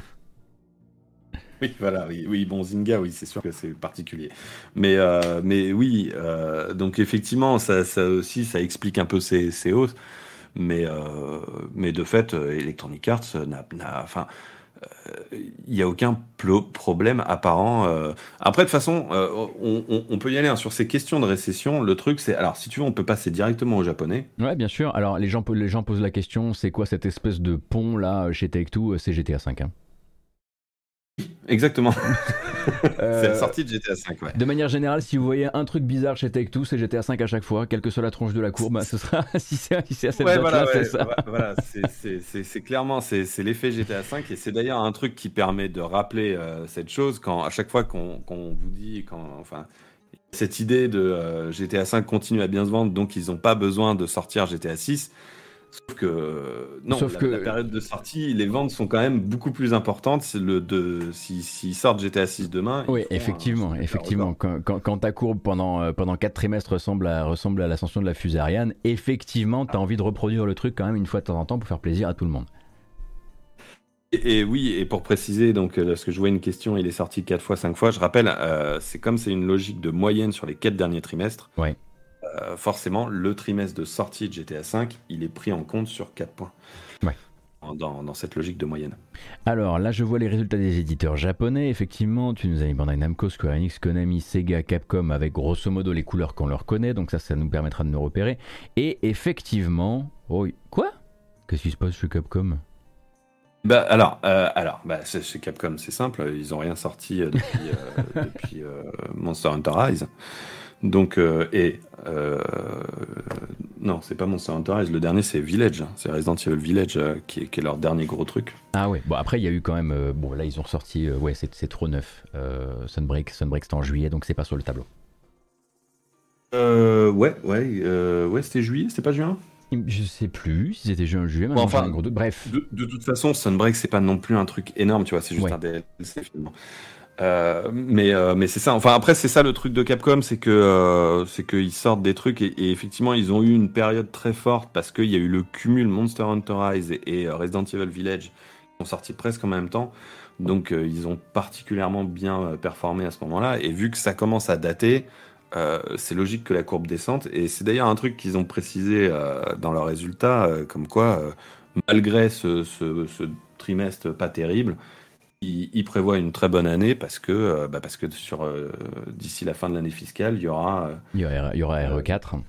Oui, voilà, oui, oui, bon, Zynga, oui, c'est sûr que c'est particulier. Mais, mais oui, donc effectivement, ça, ça, aussi, ça explique un peu ces, ces hausses. Mais, euh, mais de fait, euh, Electronic Arts n'a, enfin, il euh, n'y a aucun problème apparent. Après, de toute façon, on, peut y aller hein, sur ces questions de récession. Le truc, c'est. Alors, si tu veux, on peut passer directement au japonais. Ouais, bien sûr. Alors, les gens, les gens posent la question c'est quoi cette espèce de pont là chez Take-Two C'est GTA 5. Hein? Exactement. c'est la sortie de GTA 5, ouais. De manière générale, si vous voyez un truc bizarre chez Take-Two, c'est GTA 5 à chaque fois, quelle que soit la tronche de la courbe, bah, ce sera si c'est à cette ouais, date-là, c'est ça. Voilà, c'est clairement c'est l'effet GTA 5 et c'est d'ailleurs un truc qui permet de rappeler euh, cette chose quand à chaque fois qu'on vous dit quand enfin cette idée de euh, GTA 5 continue à bien se vendre donc ils n'ont pas besoin de sortir GTA 6 Sauf que non, Sauf la, que... la période de sortie, les ventes sont quand même beaucoup plus importantes. Le de s'ils si, sortent GTA 6 demain. Oui, effectivement, effectivement. Quand, quand, ta courbe pendant euh, pendant quatre trimestres ressemble à ressemble à l'ascension de la fusée Ariane, effectivement, tu as envie de reproduire le truc quand même une fois de temps en temps pour faire plaisir à tout le monde. Et, oui, et pour préciser, donc, euh, parce que je vois une question, il est sorti 4 fois, 5 fois, je rappelle, euh, c'est comme c'est une logique de moyenne sur les 4 derniers trimestres. Ouais. Euh, forcément, le trimestre de sortie de GTA V, il est pris en compte sur 4 points. Dans, cette logique de moyenne. Alors là, je vois les résultats des éditeurs japonais. Effectivement, tu nous as mis Bandai Namco, Square Enix, Konami, Sega, Capcom avec grosso modo les couleurs qu'on leur connaît. Donc ça, ça nous permettra de nous repérer. Et effectivement, oh, quoi? Qu'est-ce qui se passe chez Capcom? Bah alors, euh, alors, bah, chez Capcom, c'est simple, ils ont rien sorti euh, depuis, Monster Hunter Rise. Donc, euh, et euh, non, c'est pas Monster Hunter Rise. Le dernier, c'est Village. Hein. C'est Resident Evil Village euh, qui, est, leur dernier gros truc. Ah ouais. Bon après, il y a eu quand même. bon là, ils ont ressorti. ouais, c'est trop neuf. Sunbreak, Sunbreak, c'était en juillet, donc c'est pas sur le tableau. ouais, ouais, ouais. C'était juillet, c'était pas juin? Je sais plus si c'était juin ou juillet. Bon, enfin, gros Bref. De, de, toute façon, Sunbreak, c'est pas non plus un truc énorme, tu vois. C'est juste un DLC finalement. Euh, mais euh, mais c'est ça. Enfin après c'est ça le truc de Capcom, c'est que euh, c'est qu'ils sortent des trucs et, effectivement ils ont eu une période très forte parce qu'il y a eu le cumul Monster Hunter Rise et, Resident Evil Village qui sont sortis presque en même temps. Donc ils ont particulièrement bien performé à ce moment-là. Et vu que ça commence à dater, c'est logique que la courbe descende. Et c'est d'ailleurs un truc qu'ils ont précisé dans leurs résultats, comme quoi malgré ce, ce, ce trimestre pas terrible il, prévoit une très bonne année parce que, euh, bah parce que sur euh, d'ici la fin de l'année fiscale, il y aura. Euh, il, y aura il y aura RE4.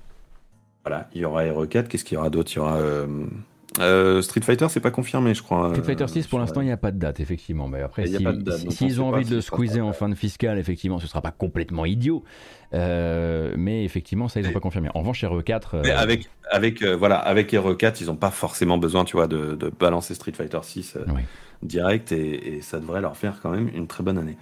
Voilà, il y aura RE4. Qu'est-ce qu'il y aura d'autre? Il y aura. Street Fighter, c'est pas confirmé, je crois. Street Fighter 6, pour l'instant, il n'y a pas de date, effectivement. Mais après, s'ils ont envie de le squeezer en fin de fiscale, effectivement, ce sera pas complètement idiot. mais effectivement, ça, ils n'ont pas confirmé. En revanche, RE4. Mais avec, avec, voilà, avec RE4, ils n'ont pas forcément besoin, tu vois, de, de balancer Street Fighter 6. Oui direct et, ça devrait leur faire quand même une très bonne année.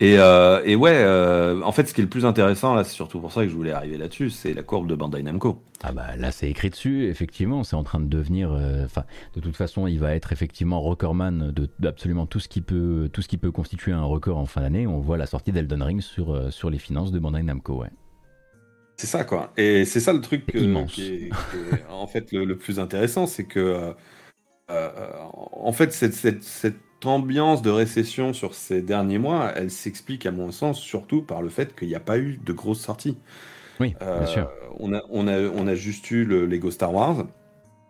Et, euh, et ouais, euh, en fait, ce qui est le plus intéressant là, c'est surtout pour ça que je voulais arriver là-dessus, c'est la courbe de Bandai Namco. Ah bah là, c'est écrit dessus. Effectivement, c'est en train de devenir. Euh, enfin, de toute façon, il va être effectivement recordman de d'absolument tout ce qui peut tout ce qui peut constituer un record en fin d'année. On voit la sortie d'Elden Ring sur sur les finances de Bandai Namco, ouais. C'est ça quoi. Et c'est ça le truc Qui, est, en fait le plus intéressant, c'est que euh, en fait, cette, ambiance de récession sur ces derniers mois, elle s'explique à mon sens surtout par le fait qu'il n'y a pas eu de grosses sorties. Oui, bien euh, sûr. On a, on, a, on a juste eu le Lego Star Wars.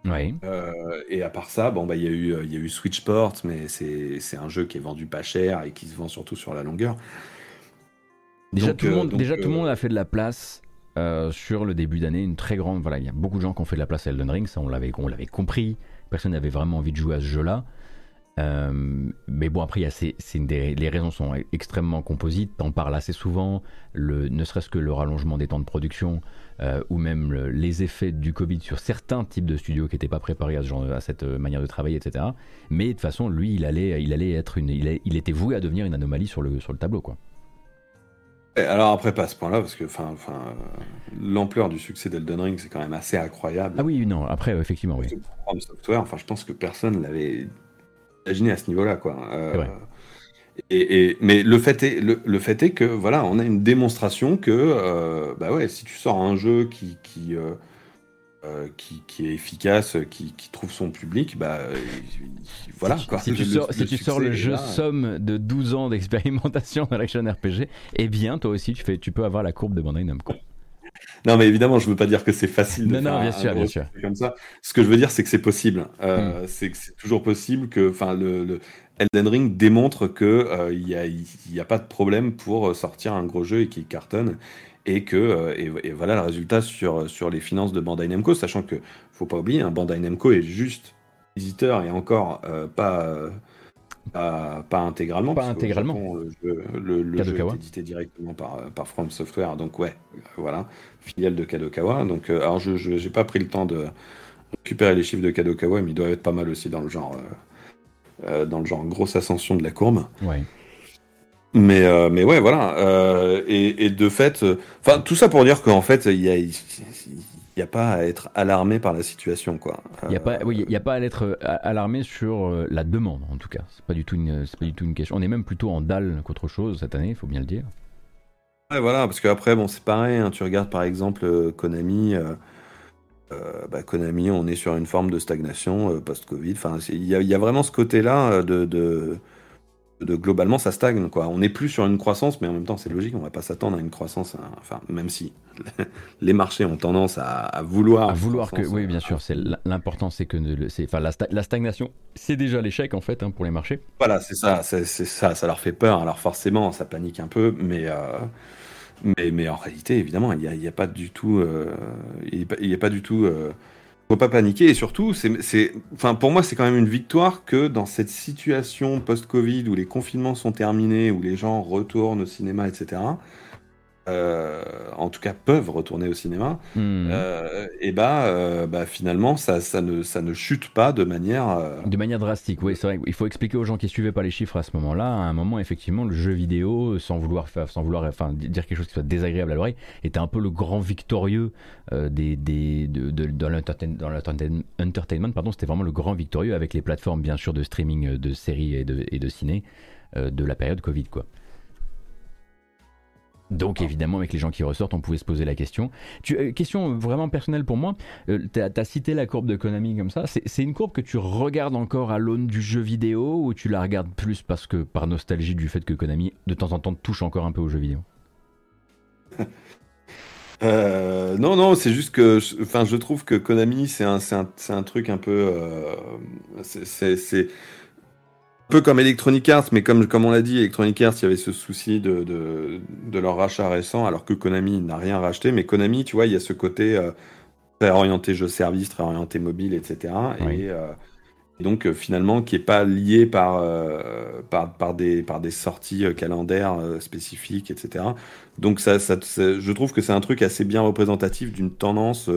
Oui. Euh, et à part ça, bon, bah, il y, a eu, y a eu Switchport, mais c'est un jeu qui est vendu pas cher et qui se vend surtout sur la longueur. Déjà, tout, le monde, déjà tout le monde a fait de la place sur le début d'année, une très grande. Voilà, il y a beaucoup de gens qui ont fait de la place à Elden Ring, ça on l'avait compris personne n'avait vraiment envie de jouer à ce jeu-là. Euh, mais bon, après, les raisons sont extrêmement composites. T'en parles assez souvent, le, ne serait-ce que le rallongement des temps de production euh, ou même les effets du Covid sur certains types de studios qui n'étaient pas préparés à, cette manière de travailler, etc. Mais de toute façon, lui, il allait, il allait être une, il, était voué à devenir une anomalie sur le, sur le tableau, quoi. Alors après, pas à ce point-là, parce que enfin, l'ampleur du succès d'Elden Ring, c'est quand même assez incroyable. Ah oui, non, après, effectivement, oui. Software, enfin, je pense que personne l'avait imaginé à ce niveau-là, quoi. Euh, et, mais le fait, est, le, fait est que, voilà, on a une démonstration que, euh, bah ouais, si tu sors un jeu qui, qui, euh, qui, qui, est efficace, qui, qui, trouve son public, bah voilà. Si, quoi. si tu, sors, le, si tu sors le jeu somme de 12 ans d'expérimentation dans l'action RPG, eh bien, toi aussi, tu, fais, tu peux avoir la courbe de Bandai Namco. Non, mais évidemment, je veux pas dire que c'est facile de non, faire non, bien sûr, bien sûr. comme ça. Ce que je veux dire, c'est que c'est possible. Euh, hmm. C'est que c'est toujours possible que, enfin, le, le, Elden Ring démontre que euh, il n'y a, y a pas de problème pour sortir un gros jeu et qu'il cartonne. Et que euh, et, voilà le résultat sur, sur les finances de Bandai Namco, sachant que faut pas oublier, un hein, Bandai Namco est juste éditeur et encore pas pas, pas, intégralement. Pas intégralement. le, le, jeu est édité directement par, par From Software. Donc, ouais, voilà. Filiale de Kadokawa. Donc, euh, alors, je n'ai pas pris le temps de récupérer les chiffres de Kadokawa, mais ils doivent être pas mal aussi dans le genre, euh, euh, dans le genre grosse ascension de la courbe. Ouais. Mais, mais ouais, voilà. Et, et, de fait, enfin, tout ça pour dire qu'en fait, il y a, il n'y a pas à être alarmé par la situation. quoi. Il n'y a, pas, oui, y a pas à être euh, alarmé sur euh, la demande, en tout cas. Ce n'est pas, du tout une, pas du tout une question. On est même plutôt en dalle qu'autre chose cette année, il faut bien le dire. Ouais, voilà, parce qu'après, bon, c'est pareil. Hein, tu regardes par exemple euh, Konami. bah, Konami, on est sur une forme de stagnation post-Covid. Enfin, il y, y, a vraiment ce côté-là de, de de globalement ça stagne quoi. On n'est plus sur une croissance, mais en même temps c'est logique, on va pas s'attendre à une croissance. Hein. Enfin, même si les marchés ont tendance à, vouloir. À vouloir que, oui, bien sûr. C'est l'important, c'est que c'est, enfin, la, stagnation, c'est déjà l'échec en fait hein, pour les marchés. Voilà, c'est ça, c'est, ça, ça leur fait peur. Alors forcément, ça panique un peu, mais. Euh, mais, mais en réalité, évidemment, il n'y a, a, pas du tout, euh, il n'y a, pas du tout euh, faut pas paniquer et surtout, c'est, enfin, pour moi, c'est quand même une victoire que dans cette situation post-Covid où les confinements sont terminés, où les gens retournent au cinéma, etc., en tout cas peuvent retourner au cinéma, euh, et bah, euh, bah, finalement ça, ça, ne, ça ne chute pas de manière de manière drastique. Oui, c'est vrai. Il faut expliquer aux gens qui suivaient pas les chiffres à ce moment-là. À un moment, effectivement, le jeu vidéo, sans vouloir sans vouloir, enfin, dire quelque chose qui soit désagréable à l'oreille, était un peu le grand victorieux des, des de, de, dans l'entertainment. Pardon, c'était vraiment le grand victorieux avec les plateformes bien sûr de streaming de séries et de, et de ciné de la période Covid, quoi. Donc évidemment, avec les gens qui ressortent, on pouvait se poser la question. Euh, question vraiment personnelle pour moi, euh, tu as, cité la courbe de Konami comme ça, c'est une courbe que tu regardes encore à l'aune du jeu vidéo ou tu la regardes plus parce que par nostalgie du fait que Konami de temps en temps touche encore un peu au jeu vidéo? Euh, non, non, c'est juste que, enfin, je trouve que Konami, c'est un, un, un, truc un peu, c'est peu comme Electronic Arts, mais comme, comme on l'a dit, Electronic Arts, il y avait ce souci de, de, de, leur rachat récent, alors que Konami n'a rien racheté. Mais Konami, tu vois, il y a ce côté euh, très orienté jeu-service, très orienté mobile, etc. Et, euh, donc, euh, finalement, qui n'est pas lié par, par, par, des, par des sorties calendaires spécifiques, etc. Donc, ça, ça, je trouve que c'est un truc assez bien représentatif d'une tendance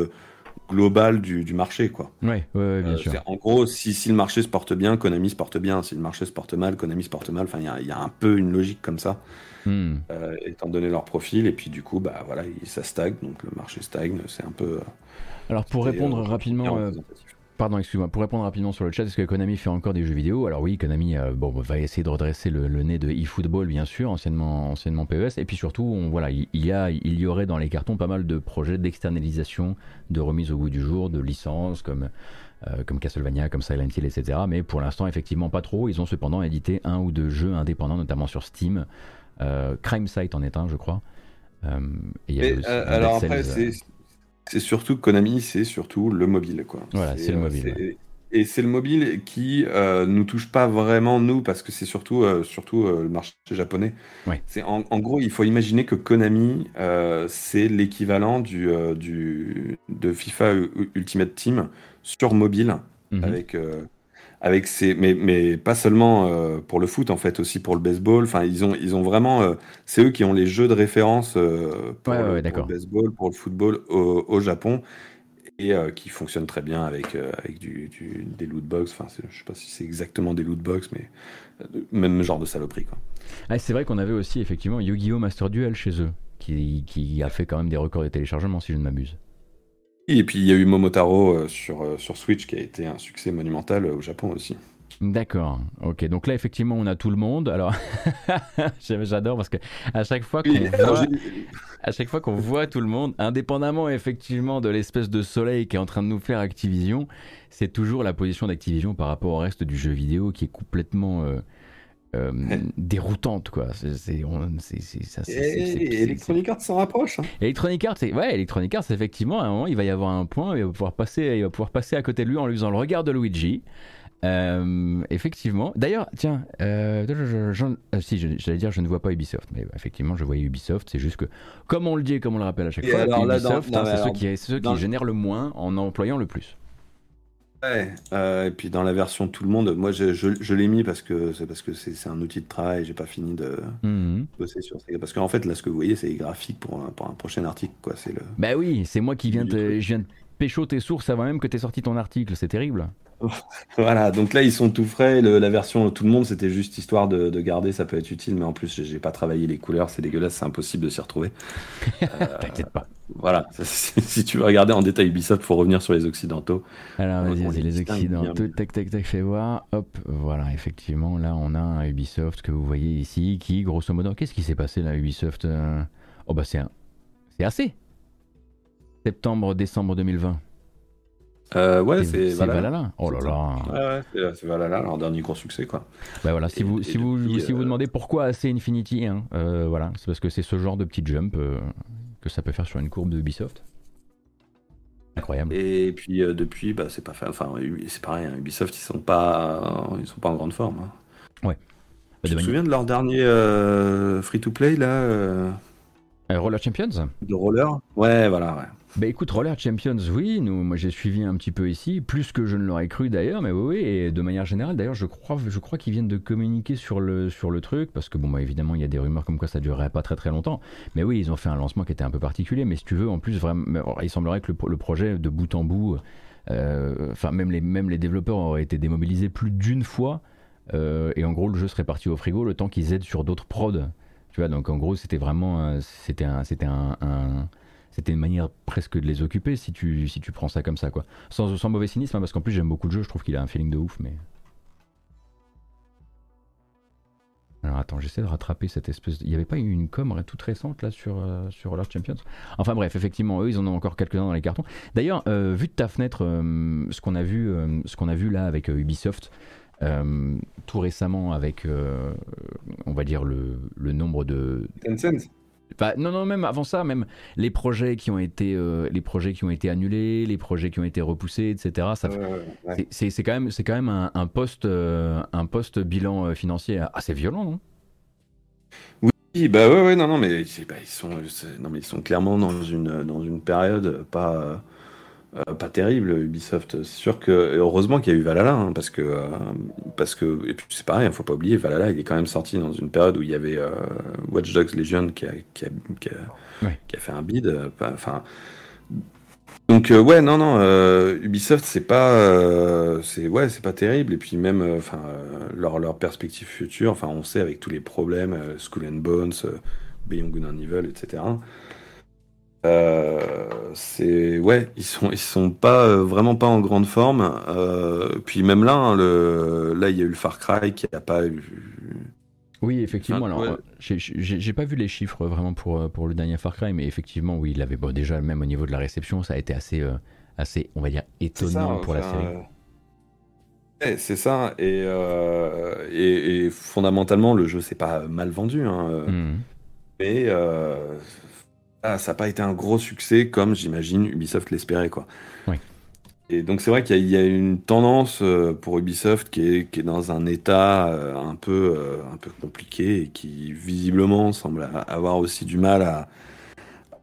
global du, du marché. Quoi. Ouais, ouais, bien euh, sûr. En gros, si, si, le marché se porte bien, Konami se porte bien. Si le marché se porte mal, Konami se porte mal. Enfin, il y, y a, un peu une logique comme ça, hmm. euh, étant donné leur profil. Et puis, du coup, bah, voilà, ça stagne. Donc, le marché stagne. C'est un peu. Alors, pour répondre rapidement. Pardon, excuse-moi. Pour répondre rapidement sur le chat, est-ce que Konami fait encore des jeux vidéo? Alors oui, Konami euh, bon, va essayer de redresser le, nez de eFootball, bien sûr, anciennement, anciennement PES. Et puis surtout, on, voilà, il, y a, il y aurait dans les cartons pas mal de projets d'externalisation, de remise au goût du jour, de licences comme, euh, comme Castlevania, comme Silent Hill, etc. Mais pour l'instant, effectivement, pas trop. Ils ont cependant édité un ou deux jeux indépendants, notamment sur Steam. Euh, Crime Site en est un, je crois. et, alors après, c'est c'est surtout Konami, c'est surtout le mobile. Quoi. Voilà, c'est le mobile. Et c'est le mobile qui euh, nous touche pas vraiment nous parce que c'est surtout euh, surtout euh, le marché japonais. C'est en, gros il faut imaginer que Konami euh, c'est l'équivalent du, du de FIFA Ultimate Team sur mobile mhm. avec avec ces, mais, mais pas seulement euh, pour le foot en fait, aussi pour le baseball. Enfin, ils ont, ils ont vraiment, euh, c'est eux qui ont les jeux de référence euh, pour, le, baseball, pour le football au, Japon et qui fonctionnent très bien avec, avec du, des loot box. Enfin, je sais pas si c'est exactement des loot box, mais même genre de saloperie quoi. Ah, c'est vrai qu'on avait aussi effectivement Yu-Gi-Oh Master Duel chez eux, qui, qui a fait quand même des records de téléchargement si je ne m'abuse. Et puis il y a eu Momotaro euh, sur, euh, sur Switch qui a été un succès monumental euh, au Japon aussi. D'accord, ok. Donc là, effectivement, on a tout le monde. Alors, j'adore parce que à chaque fois qu'on voit, à chaque fois qu'on voit tout le monde, indépendamment effectivement de l'espèce de soleil qui est en train de nous faire Activision, c'est toujours la position d'Activision par rapport au reste du jeu vidéo qui est complètement euh, déroutante quoi. C'est, Electronic Arts s'en rapproche. Hein. Electronic Arts, ouais, Electronic Arts effectivement, à un moment il va y avoir un point, il va pouvoir passer, il va pouvoir passer à côté de lui en lui faisant le regard de Luigi. Euh, effectivement. D'ailleurs, tiens, euh, si j'allais dire, je ne vois pas Ubisoft, mais effectivement, je voyais Ubisoft. C'est juste que, comme on le dit et comme on le rappelle à chaque fois, Ubisoft, hein, c'est ceux qui, ceux qui génèrent le moins en employant le plus. Ouais, euh, et puis dans la version tout le monde, moi je, je, l'ai mis parce que c'est parce que c'est un outil de travail, j'ai pas fini de mhm. bosser sur ça. Parce qu'en fait, là, ce que vous voyez, c'est les graphiques pour un, pour un prochain article, quoi. C'est le. Bah oui, c'est moi qui viens de, je viens de pécho tes sources avant même que tu aies sorti ton article, c'est terrible. voilà, donc là ils sont tout frais. la version tout le monde, c'était juste histoire de, garder, ça peut être utile, mais en plus j'ai pas travaillé les couleurs, c'est dégueulasse, c'est impossible de s'y retrouver. T'inquiète pas. Voilà, si tu veux regarder en détail Ubisoft, faut revenir sur les occidentaux. Alors vas-y, les occidentaux, tac tac tac, fais voir. Hop, voilà, effectivement, là on a un Ubisoft que vous voyez ici, qui grosso modo, qu'est-ce qui s'est passé là, Ubisoft euh? Oh bah c'est c'est assez. Septembre, décembre 2020. Euh, ouais, c'est Valhalla. Oh là là. Ouais, c'est Valhalla, leur dernier gros succès, quoi. Bah voilà, si vous, si, vous, si vous euh, demandez pourquoi AC Infinity, hein, euh, voilà, c'est parce que c'est ce genre de petit jump euh, que ça peut faire sur une courbe de Ubisoft. Incroyable. Et puis depuis, bah, c'est pas enfin, c'est pareil, hein, Ubisoft, ils sont pas, ils sont pas en grande forme. Hein. Ouais. Tu te souviens de leur dernier free-to-play là Roller Champions? De Roller? Ouais, voilà, ouais. Bah écoute, Roller Champions, oui, moi j'ai suivi un petit peu ici, plus que je ne l'aurais cru d'ailleurs, mais oui, et de manière générale, d'ailleurs, je crois, je crois qu'ils viennent de communiquer sur le, sur le truc, parce que bon, bah, évidemment, il y a des rumeurs comme quoi ça durerait pas très très longtemps, mais oui, ils ont fait un lancement qui était un peu particulier, mais si tu veux, en plus, vraiment, il semblerait que le, projet de bout en bout, euh, enfin, même, les, même les développeurs auraient été démobilisés plus d'une fois, euh, et en gros, le jeu serait parti au frigo le temps qu'ils aident sur d'autres prods. Tu vois, donc en gros, c'était vraiment, c'était un, c'était un c'était une manière presque de les occuper si tu, si tu prends ça comme ça, quoi. Sans, mauvais cynisme, hein, parce qu'en plus j'aime beaucoup le jeu, je trouve qu'il a un feeling de ouf, mais. Alors attends, j'essaie de rattraper cette espèce. Il n'y avait pas une com toute récente là sur, euh, sur Champions? Enfin bref, effectivement, eux ils en ont encore quelques-uns dans les cartons. D'ailleurs, euh, vu de ta fenêtre, euh, ce qu'on a, vu, qu'on a vu là avec Ubisoft, tout récemment avec, on va dire, le, le nombre de. Tencent non, non, même avant ça, même les projets qui ont été, euh, les projets qui ont été annulés, les projets qui ont été repoussés, etc. Ça, c'est quand même, c'est quand même un, un poste, euh, un poste bilan euh, financier assez violent, non? Oui, bah ouais, ouais, non, non, mais, bah, ils sont, non, mais ils sont clairement dans une, dans une période pas euh, pas terrible Ubisoft. C'est sûr que heureusement qu'il y a eu Valhalla hein, parce que euh, parce que et puis c'est pareil, il hein, faut pas oublier Valhalla, il est quand même sorti dans une période où il y avait euh, Watch Dogs Legion qui a qui a, qui a, fait un bid. Enfin donc ouais non non Ubisoft c'est pas c'est ouais c'est pas terrible et puis même enfin leur leur perspective future enfin on sait avec tous les problèmes Skull and Bones Beyond Good and Evil etc euh, c'est ouais, ils sont ils sont pas euh, vraiment pas en grande forme. Euh, puis même là, hein, le, là il y a eu le Far Cry qui a pas eu. Oui, effectivement. alors, j'ai pas vu les chiffres vraiment pour pour le dernier Far Cry, mais effectivement, oui, il avait bon, déjà même au niveau de la réception, ça a été assez assez, on va dire, étonnant pour la série. C'est ça, et, et, fondamentalement, le jeu s'est pas mal vendu, hein, mmh. mais ah, ça n'a pas été un gros succès comme j'imagine Ubisoft l'espérait quoi. Et donc c'est vrai qu'il y, a une tendance euh, pour Ubisoft qui est, qui est dans un état euh, un peu euh, un peu compliqué et qui visiblement semble avoir aussi du mal à,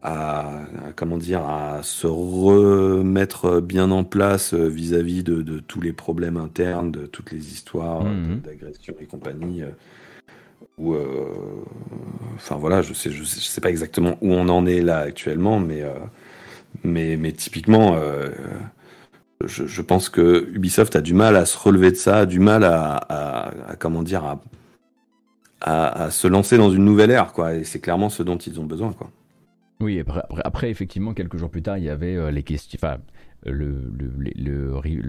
à, comment dire, à se remettre bien en place vis-à-vis de, tous les problèmes internes, de toutes les histoires mmh. d'agression et compagnie. Ou, enfin voilà, je sais, je sais, pas exactement où on en est là actuellement, mais mais, mais typiquement, je, je, pense que Ubisoft a du mal à se relever de ça, a du mal à, comment dire, à, à, se lancer dans une nouvelle ère, quoi. Et c'est clairement ce dont ils ont besoin, quoi. Oui, après, effectivement, quelques jours plus tard, il y avait euh, les questions.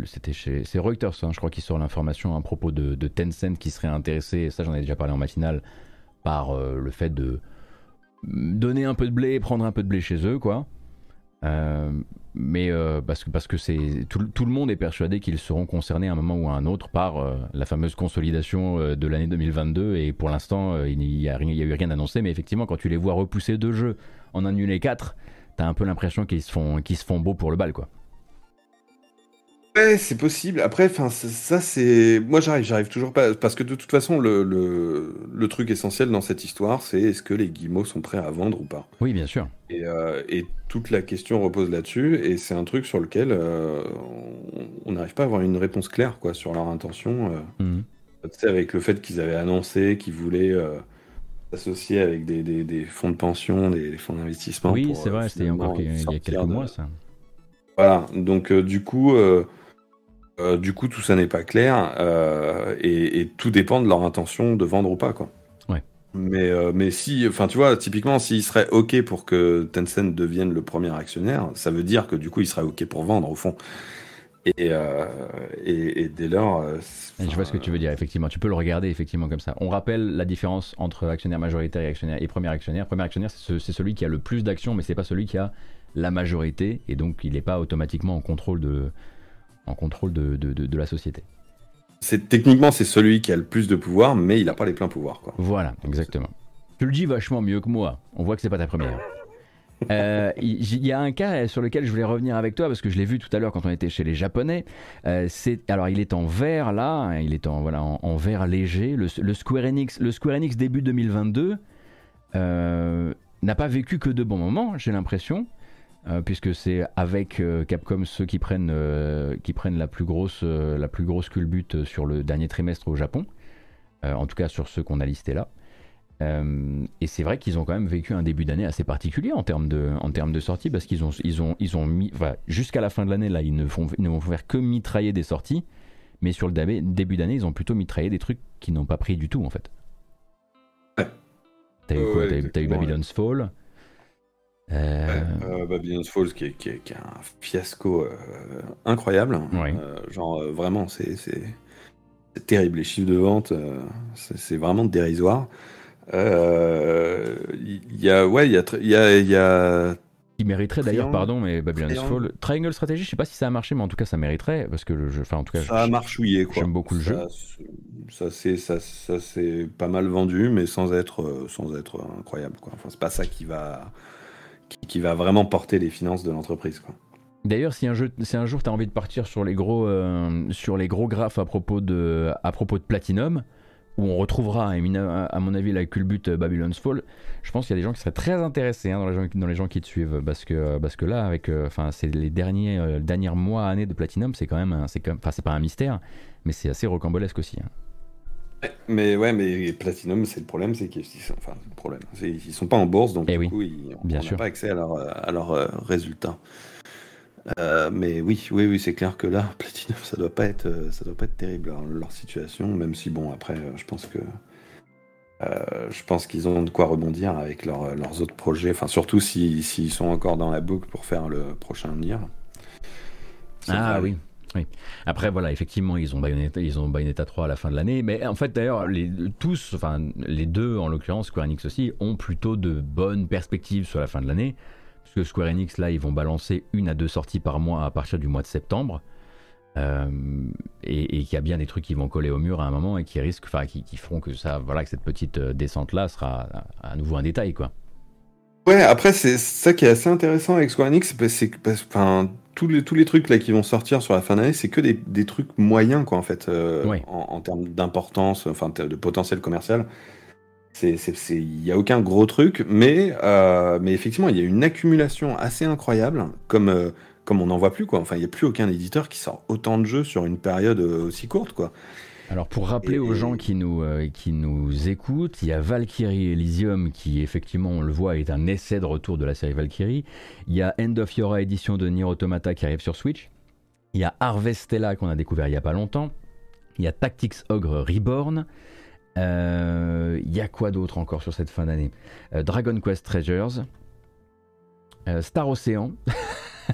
C'était chez c'est Reuters, hein, je crois, qui sort l'information à propos de, Tencent qui serait intéressé, ça j'en ai déjà parlé en matinale, par euh, le fait de donner un peu de blé, prendre un peu de blé chez eux, quoi. Euh, mais euh, parce que, parce que c'est tout, le monde est persuadé qu'ils seront concernés à un moment ou à un autre par la fameuse consolidation de l'année 2022 et pour l'instant il n'y a, a, eu rien annoncé mais effectivement quand tu les vois repousser deux jeux en annuler quatre t'as un peu l'impression qu'ils se font qu'ils se font beau pour le bal quoi Ouais, c'est possible. Après, enfin, ça, c'est. Moi, j'arrive, j'arrive toujours pas. Parce que de toute façon, le, le, truc essentiel dans cette histoire, c'est est-ce que les guillemots sont prêts à vendre ou pas? Oui, bien sûr. Et, euh, et toute la question repose là-dessus. Et c'est un truc sur lequel euh, on n'arrive pas à avoir une réponse claire quoi, sur leur intention. Euh. Mhm. Tu sais, avec le fait qu'ils avaient annoncé qu'ils voulaient s'associer avec des, des, des, fonds de pension, des, fonds d'investissement. Oui, c'est vrai, c'était encore il y a quelques mois, ça. Voilà, donc du coup. Euh, du coup, tout ça n'est pas clair euh, et, tout dépend de leur intention de vendre ou pas, quoi. Ouais. Mais, euh, mais si, enfin, tu vois, typiquement, s'il serait OK pour que Tencent devienne le premier actionnaire, ça veut dire que du coup, il serait OK pour vendre, au fond. Et, et, dès lors. je vois ce que tu veux dire, effectivement. Tu peux le regarder, effectivement, comme ça. On rappelle la différence entre actionnaire majoritaire et, actionnaire, et premier actionnaire. Premier actionnaire, c'est celui qui a le plus d'actions, mais c'est pas celui qui a la majorité, et donc il n'est pas automatiquement en contrôle de en contrôle de, de, la société. C'est techniquement c'est celui qui a le plus de pouvoir, mais il n'a pas les pleins pouvoirs. Quoi. Voilà, exactement. Tu le dis vachement mieux que moi. On voit que c'est pas ta première. Euh, il y, a un cas sur lequel je voulais revenir avec toi parce que je l'ai vu tout à l'heure quand on était chez les Japonais. Euh, c'est alors il est en vert là, hein, il est en voilà en, vert léger. Le, Square Enix, le Square Enix début 2022 euh, n'a pas vécu que de bons moments, j'ai l'impression. Euh, puisque c'est avec euh, Capcom ceux qui prennent, euh, qui prennent la plus grosse, la plus grosse culbute sur le dernier trimestre au Japon, en tout cas sur ceux qu'on a listés là. et c'est vrai qu'ils ont quand même vécu un début d'année assez particulier en termes de, en termes de sorties, parce qu'ils ont, ils ont, ils ont mis, jusqu'à la fin de l'année là, ils ne, font, ils ne vont faire que mitrailler des sorties, mais sur le début d'année, ils ont plutôt mitraillé des trucs qui n'ont pas pris du tout en fait. T'as eu quoi? T'as eu, Babylon's Fall euh... euh Babylon's Falls qui est, qui, est, qui est, un fiasco euh, incroyable. Euh, genre vraiment c'est terrible. Les chiffres de vente, c'est vraiment dérisoire. Il y a ouais il y a il y a, y a il mériterait d'ailleurs, pardon, mais Babylon's Fall. Triangle Strategy, je sais pas si ça a marché, mais en tout cas, ça mériterait. Parce que, enfin, en tout cas, ça a marchouillé, quoi. J'aime beaucoup le jeu. Ça, c'est ça, ça c'est pas mal vendu, mais sans être, sans être incroyable, quoi. Enfin, c'est pas ça qui va, qui, va vraiment porter les finances de l'entreprise. D'ailleurs, si un, jour tu as envie de partir sur les gros, euh, sur les gros graphes à propos de, à propos de Platinum, où on retrouvera, à mon avis, la culbute Babylon's Fall, je pense qu'il y a des gens qui seraient très intéressés hein, dans, les gens, dans, les gens, qui te suivent, parce que, parce que là, avec, euh, c'est les derniers, euh, mois, années de Platinum, c'est quand même, c'est enfin, c'est pas un mystère, mais c'est assez rocambolesque aussi. Hein. Mais ouais, mais Platinum, c'est le problème, c'est qu'ils sont, enfin, le problème, ils sont pas en bourse, donc eh du coup, ils n'ont pas accès à leurs à leur, euh, résultats. Euh, mais oui, oui, oui, c'est clair que là, Platinum, ça doit pas être, euh, ça doit pas être terrible hein, leur situation, même si bon, après, je pense que je pense qu'ils ont de quoi rebondir avec leurs autres projets, enfin surtout s'ils sont encore dans la boucle pour faire le prochain Nier. Ah oui. Après, voilà, effectivement, ils ont Bayonetta, ils ont Bayonetta 3 à la fin de l'année. Mais en fait, d'ailleurs, tous, enfin, les deux, en l'occurrence, Square Enix aussi, ont plutôt de bonnes perspectives sur la fin de l'année. Puisque Square Enix, là, ils vont balancer une à deux sorties par mois à partir du mois de septembre. Euh, et, qu'il y a bien des trucs qui vont coller au mur à un moment et qui risquent, enfin, qui, qui, feront que ça, voilà, que cette petite euh, descente-là sera à nouveau un détail, quoi. Ouais, après, c'est ça qui est assez intéressant avec Square Enix, c'est que, enfin, tous les, tous les trucs là qui vont sortir sur la fin d'année, c'est que des, des, trucs moyens, quoi, en fait, euh, en, termes d'importance, enfin, de potentiel commercial. il n'y a aucun gros truc, mais, mais effectivement, il y a une accumulation assez incroyable, comme, comme on n'en voit plus, quoi. Enfin, il n'y a plus aucun éditeur qui sort autant de jeux sur une période aussi courte, quoi. Alors pour rappeler aux gens qui nous, euh, qui nous écoutent, il y a Valkyrie Elysium qui effectivement on le voit est un essai de retour de la série Valkyrie. Il y a End of Yora édition de Nier Automata qui arrive sur Switch. Il y a Harvestella qu'on a découvert il n'y a pas longtemps. Il y a Tactics Ogre Reborn. Euh, il y a quoi d'autre encore sur cette fin d'année? Euh, Dragon Quest Treasures. Star Ocean.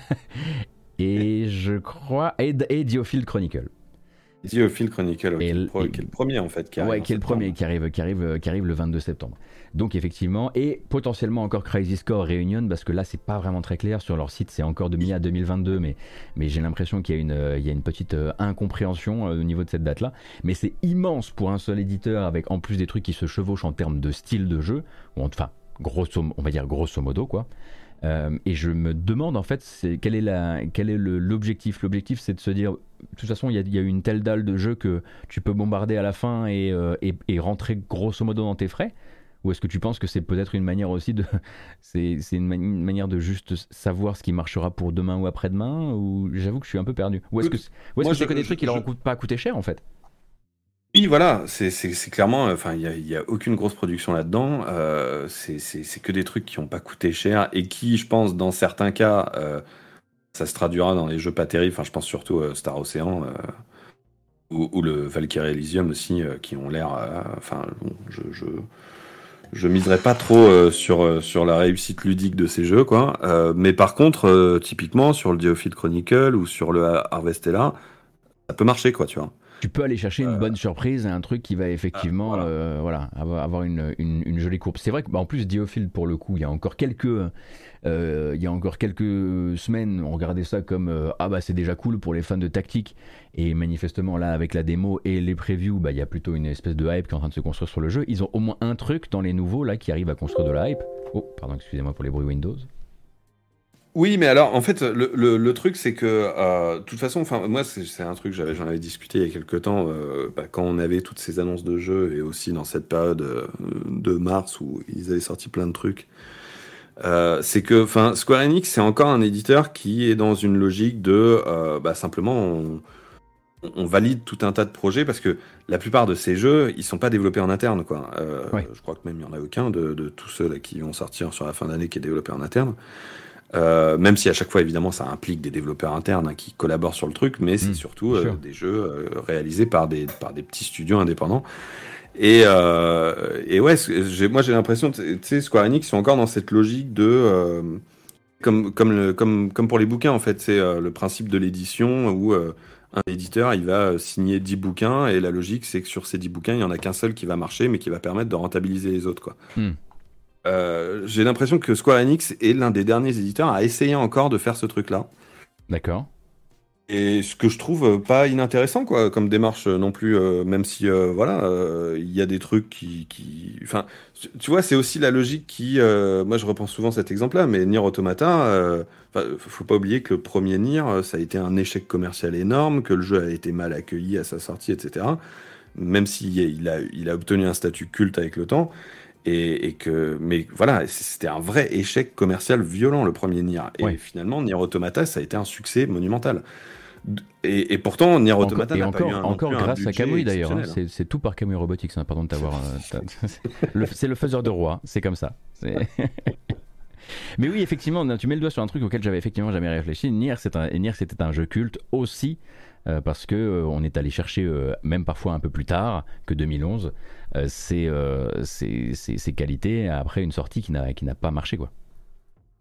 et je crois... Et, Chronicle. Phil Chronicle, qui, est le premier en fait. Qui arrive ouais, qui est le premier qui arrive, qui, arrive, qui arrive le 22 septembre. Donc effectivement, et potentiellement encore Crazy Score Reunion, parce que là c'est pas vraiment très clair sur leur site, c'est encore de mi à 2022, mais, mais j'ai l'impression qu'il y, a une, il y a une petite euh, incompréhension euh, au niveau de cette date-là. Mais c'est immense pour un seul éditeur, avec en plus des trucs qui se chevauchent en termes de style de jeu, ou enfin, grosso, on va dire grosso modo quoi. Euh, et je me demande en fait est, quel est l'objectif? L'objectif c'est de se dire, de toute façon il y, a, une telle dalle de jeu que tu peux bombarder à la fin et, euh, et, rentrer grosso modo dans tes frais. Ou est-ce que tu penses que c'est peut-être une manière aussi de, c'est une, manière de juste savoir ce qui marchera pour demain ou après-demain Ou j'avoue que je suis un peu perdu. Ou est-ce que, ou est-ce que c'est que des trucs qui leur coûtent pas coûté cher en fait? Oui, voilà, c'est clairement, enfin, il n'y a, a, aucune grosse production là-dedans. Euh, c'est que des trucs qui n'ont pas coûté cher et qui, je pense, dans certains cas, euh, ça se traduira dans les jeux pas terribles. Enfin, je pense surtout à Star Ocean euh, ou, le Valkyrie Elysium aussi, qui ont l'air. Enfin, je, je, je, miserai pas trop sur, sur la réussite ludique de ces jeux, quoi. mais par contre, typiquement, sur le Diophile Chronicle ou sur le Harvestella, ça peut marcher, quoi, tu vois tu peux aller chercher une bonne surprise, un truc qui va effectivement ah, voilà. Euh, avoir une, une, jolie courbe. C'est vrai que bah, en plus Diofield pour le coup, il y a encore quelques euh, il y a encore quelques semaines, on regardait ça comme euh, ah bah c'est déjà cool pour les fans de tactique et manifestement là avec la démo et les previews, bah il y a plutôt une espèce de hype qui est en train de se construire sur le jeu. Ils ont au moins un truc dans les nouveaux là qui arrive à construire de la hype. Oh, pardon, excusez-moi pour les bruits Windows. Oui, mais alors, en fait, le, le, truc, c'est que, euh, de toute façon, enfin, moi, c'est un truc, j'en avais discuté il y a quelques temps, euh, bah, quand on avait toutes ces annonces de jeux, et aussi dans cette période euh, de mars où ils avaient sorti plein de trucs. c'est que, enfin, Square Enix, c'est encore un éditeur qui est dans une logique de, bah, simplement, on, on, valide tout un tas de projets parce que la plupart de ces jeux, ils sont pas développés en interne, quoi. Je crois que même il y en a aucun de, de tous ceux là qui vont sortir sur la fin d'année qui est développé en interne. Euh, même si à chaque fois, évidemment, ça implique des développeurs internes hein, qui collaborent sur le truc, mais c'est hmm, surtout euh, des jeux euh, réalisés par des, par des petits studios indépendants. Et, et ouais, moi j'ai l'impression, tu sais, Square Enix sont encore dans cette logique de. comme, comme, le, comme, comme pour les bouquins, en fait, c'est le principe de l'édition où un éditeur il va signer 10 bouquins et la logique c'est que sur ces 10 bouquins, il n'y en a qu'un seul qui va marcher mais qui va permettre de rentabiliser les autres. Quoi. Hmm. Euh, j'ai l'impression que Square Enix est l'un des derniers éditeurs à essayer encore de faire ce truc-là. D'accord. Et ce que je trouve pas inintéressant, quoi, comme démarche non plus, euh, même si, euh, voilà, il y a des trucs qui, qui... Enfin, tu vois, c'est aussi la logique qui... moi, je reprends souvent cet exemple-là, mais Nier Automata, faut pas oublier que le premier Nier, ça a été un échec commercial énorme, que le jeu a été mal accueilli à sa sortie, etc. Même s'il il a, il a obtenu un statut culte avec le temps. Et, que, mais voilà, c'était un vrai échec commercial violent le premier Nier. Et finalement, Nier Automata, ça a été un succc'est monumental. Et, pourtant, Nier Automata n'a pas eu un, encore grâce à Kamui d'ailleurs. Hein. c'est tout par Kamui Robotics. Hein, pardon de t'avoir. Euh, c'est le faiseur de roi. C'est comme ça. Mais oui, effectivement, tu mets le doigt sur un truc auquel j'avais effectivement jamais réfléchi. Nier, c'était un jeu culte aussi euh, parce que euh, on est allé chercher, euh, même parfois un peu plus tard que 2011, ces, qualités après une sortie qui n'a pas marché. quoi.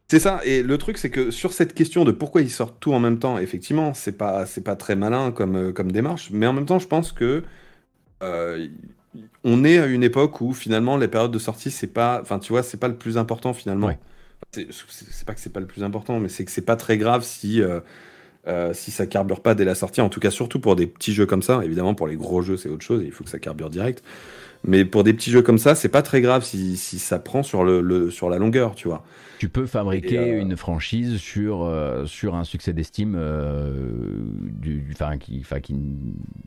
C'est ça, et le truc c'est que sur cette question de pourquoi ils sortent tout en même temps, effectivement, c'est pas, pas très malin comme, comme démarche, mais en même temps, je pense que on est à une époque où finalement les périodes de sortie, c'est pas, enfin tu vois, c'est pas le plus important finalement. C'est pas que c'est pas le plus important, mais c'est que c'est pas très grave si euh, si ça carbure pas dès la sortie, en tout cas surtout pour des petits jeux comme ça, évidemment pour les gros jeux c'est autre chose, il faut que ça carbure direct. Mais pour des petits jeux comme ça, c'est pas très grave si, si ça prend sur, le, sur la longueur, tu vois. Tu peux fabriquer euh, une franchise sur, euh, sur un succès d'estime du, qui, qui,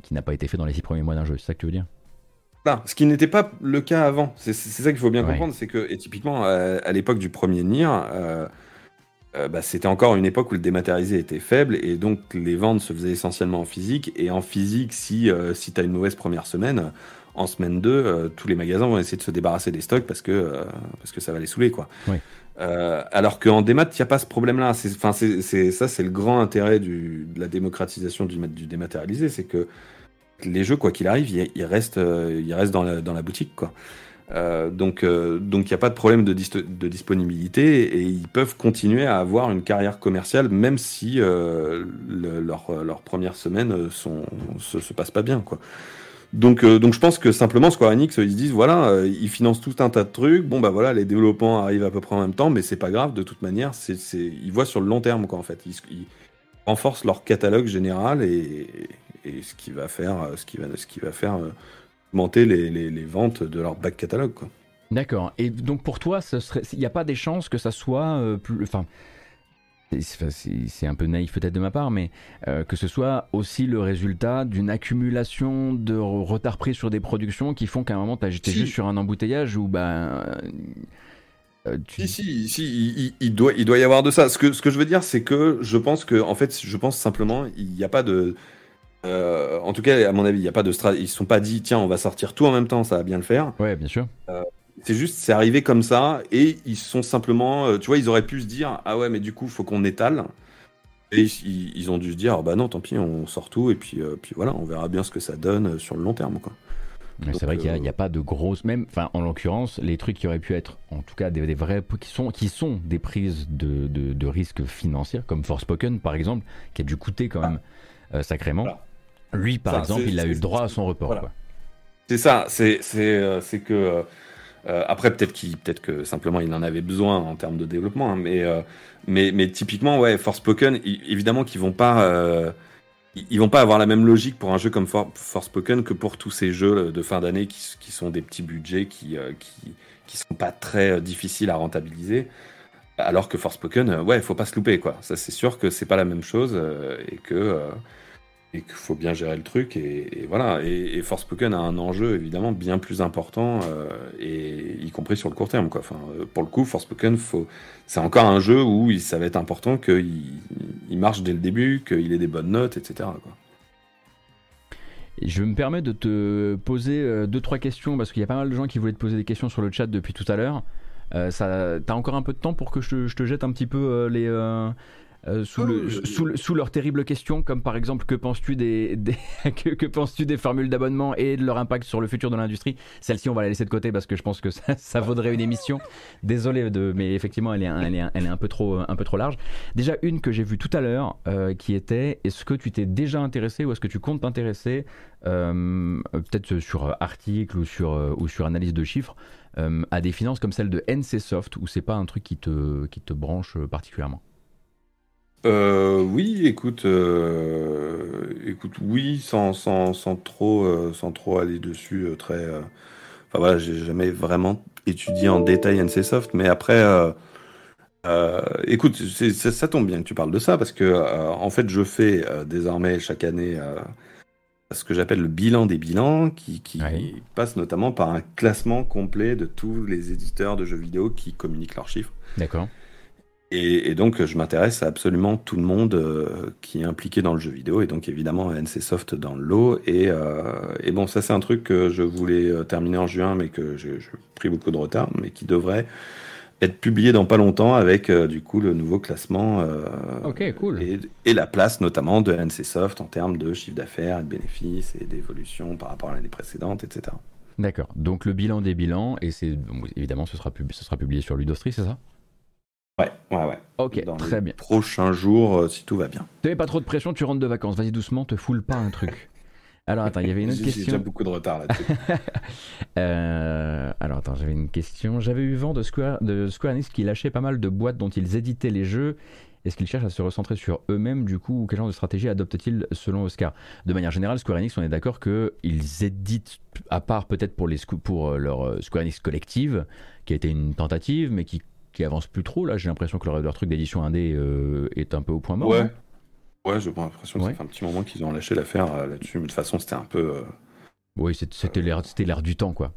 qui n'a pas été fait dans les six premiers mois d'un jeu, c'est ça que tu veux dire? Ce qui n'était pas le cas avant. C'est ça qu'il faut bien comprendre, c'est que, et typiquement, à, l'époque du premier Nier, euh, euh, bah, c'était encore une époque où le dématérialisé était faible, et donc les ventes se faisaient essentiellement en physique, et en physique, si, euh, si tu as une mauvaise première semaine, en semaine 2, tous les magasins vont essayer de se débarrasser des stocks parce que, parce que ça va les saouler, quoi. alors qu'en démat, il n'y a pas ce problème-là. Ça, c'est le grand intérêt du, de la démocratisation du, du dématérialisé, c'est que les jeux, quoi qu'il arrive, ils, restent, euh, ils restent dans la, dans la boutique, quoi. Euh, donc, euh, donc il n'y a pas de problème de, disponibilité et ils peuvent continuer à avoir une carrière commerciale même si leur, leur, première semaine sont, se, se passe pas bien, quoi. Donc, donc je pense que simplement Square Enix, ils se disent voilà, ils financent tout un tas de trucs. Bon bah voilà, les développements arrivent à peu près en même temps, mais c'est pas grave. De toute manière, c'est, ils voient sur le long terme quoi en fait. Ils, renforcent leur catalogue général et, et ce qui va faire, euh, ce qui va, ce qui va faire euh, augmenter les, les, ventes de leur back catalogue. D'accord. Et donc pour toi, il n'y a pas des chances que ça soit euh, plus, enfin, c'est un peu naïf peut-être de ma part, mais que ce soit aussi le résultat d'une accumulation de retard pris sur des productions qui font qu'à un moment tu as si. juste sur un embouteillage ou ben. Si, si, si il, doit, il doit y avoir de ça. Ce que, ce que je veux dire, c'est que je pense que, en fait, je pense simplement, il n'y a pas de. Euh, en tout cas, à mon avis, il y a pas de Ils se sont pas dit, tiens, on va sortir tout en même temps, ça va bien le faire. Ouais, bien sûr. Euh, c'est juste, c'est arrivé comme ça, et ils sont simplement, euh, tu vois, ils auraient pu se dire, ah ouais, mais du coup, il faut qu'on étale. Et ils, ont dû se dire, bah non, tant pis, on sort tout, et puis, puis voilà, on verra bien ce que ça donne sur le long terme, quoi. C'est vrai qu'il n'y a, pas de grosses, même, enfin, en l'occurrence, les trucs qui auraient pu être, en tout cas, des, vrais, qui sont, qui sont des prises de, de, risques financiers, comme Forspoken, par exemple, qui a dû coûter quand même sacrément. Lui, par exemple, il a eu le droit à son report. C'est ça, c'est euh, que. Euh, euh, après, peut-être qu'il, peut-être que simplement il en avait besoin en termes de développement, hein, mais, mais, mais typiquement, ouais, Forspoken, évidemment qu'ils vont pas, ils vont pas avoir la même logique pour un jeu comme For Forspoken que pour tous ces jeux de fin d'année qui, qui, sont des petits budgets qui, qui, qui sont pas très difficiles à rentabiliser. Alors que Forspoken, ouais, il faut pas se louper, quoi. Ça, c'est sûr que c'est pas la même chose et que et qu'il faut bien gérer le truc. Et, voilà. Et, et Forspoken a un enjeu évidemment bien plus important, euh, et y compris sur le court terme. Quoi. Enfin, euh, pour le coup, Forspoken, faut... c'est encore un jeu où il, ça va être important qu'il il marche dès le début, qu'il ait des bonnes notes, etc. Je me permets de te poser euh, deux trois questions parce qu'il y a pas mal de gens qui voulaient te poser des questions sur le chat depuis tout à l'heure. T'as encore un peu de temps pour que je te jette un petit peu les, euh, sous, le, sous, sous, leurs terribles questions, comme par exemple que penses-tu des, que, que penses-tu des formules d'abonnement et de leur impact sur le futur de l'industrie? Celle-ci, on va la laisser de côté parce que je pense que ça, ça vaudrait une émission. Désolé, de, mais effectivement, elle est, elle, est, elle est un, peu trop, un peu trop large. Déjà, une que j'ai vue tout à l'heure euh, qui était est-ce que tu t'es déjà intéressé ou est-ce que tu comptes t'intéresser, euh, peut-être sur article ou sur, ou sur analyse de chiffres, à des finances comme celle de NCSoft où c'est pas un truc qui te, qui te branche particulièrement? Euh, oui, écoute, euh, écoute, oui, sans, sans, sans trop, euh, sans trop aller dessus, très. Enfin voilà, j'ai jamais vraiment étudié en détail NCSoft, mais après, écoute, ça, ça tombe bien que tu parles de ça parce que en fait, je fais désormais chaque année ce que j'appelle le bilan des bilans, qui, qui passe notamment par un classement complet de tous les éditeurs de jeux vidéo qui communiquent leurs chiffres. D'accord. Et, donc, je m'intéresse à absolument tout le monde euh, qui est impliqué dans le jeu vidéo, et donc évidemment NCSoft dans le lot. Et, euh, et bon, ça, c'est un truc que je voulais euh, terminer en juin, mais que j'ai pris beaucoup de retard, mais qui devrait être publié dans pas longtemps avec du coup le nouveau classement ok cool. et, et, la place notamment de NCSoft en termes de chiffre d'affaires, de bénéfices et d'évolution par rapport à l'année précédente, etc. D'accord. Donc le bilan des bilans, et c'est évidemment ce sera, ce sera publié sur Ludostri, c'est ça? Ouais, ouais, ouais. Ok, très bien. Prochain jour, euh, si tout va bien. Tu pas trop de pression, tu rentres de vacances. Vas-y doucement, te foule pas un truc. Alors attends, il y avait une autre question. J'ai déjà beaucoup de retard là-dessus. euh, alors attends, j'avais une question. J'avais eu vent de Square, de Square Enix qui lâchait pas mal de boîtes dont ils éditaient les jeux. Est-ce qu'ils cherchent à se recentrer sur eux-mêmes du coup ou quel genre de stratégie adoptent-ils selon Oscar? De manière générale, Square Enix, on est d'accord qu'ils éditent, à part peut-être pour, les, pour euh, leur Square Enix collective, qui a été une tentative, mais qui qui avance plus trop. Là, j'ai l'impression que leur, truc d'édition indé euh, est un peu au point mort. Ouais, ouais j'ai l'impression que ça fait un petit moment qu'ils ont lâché l'affaire euh, là-dessus. Mais de toute façon, c'était un peu. Euh, Oui, c'était l'air du temps, quoi.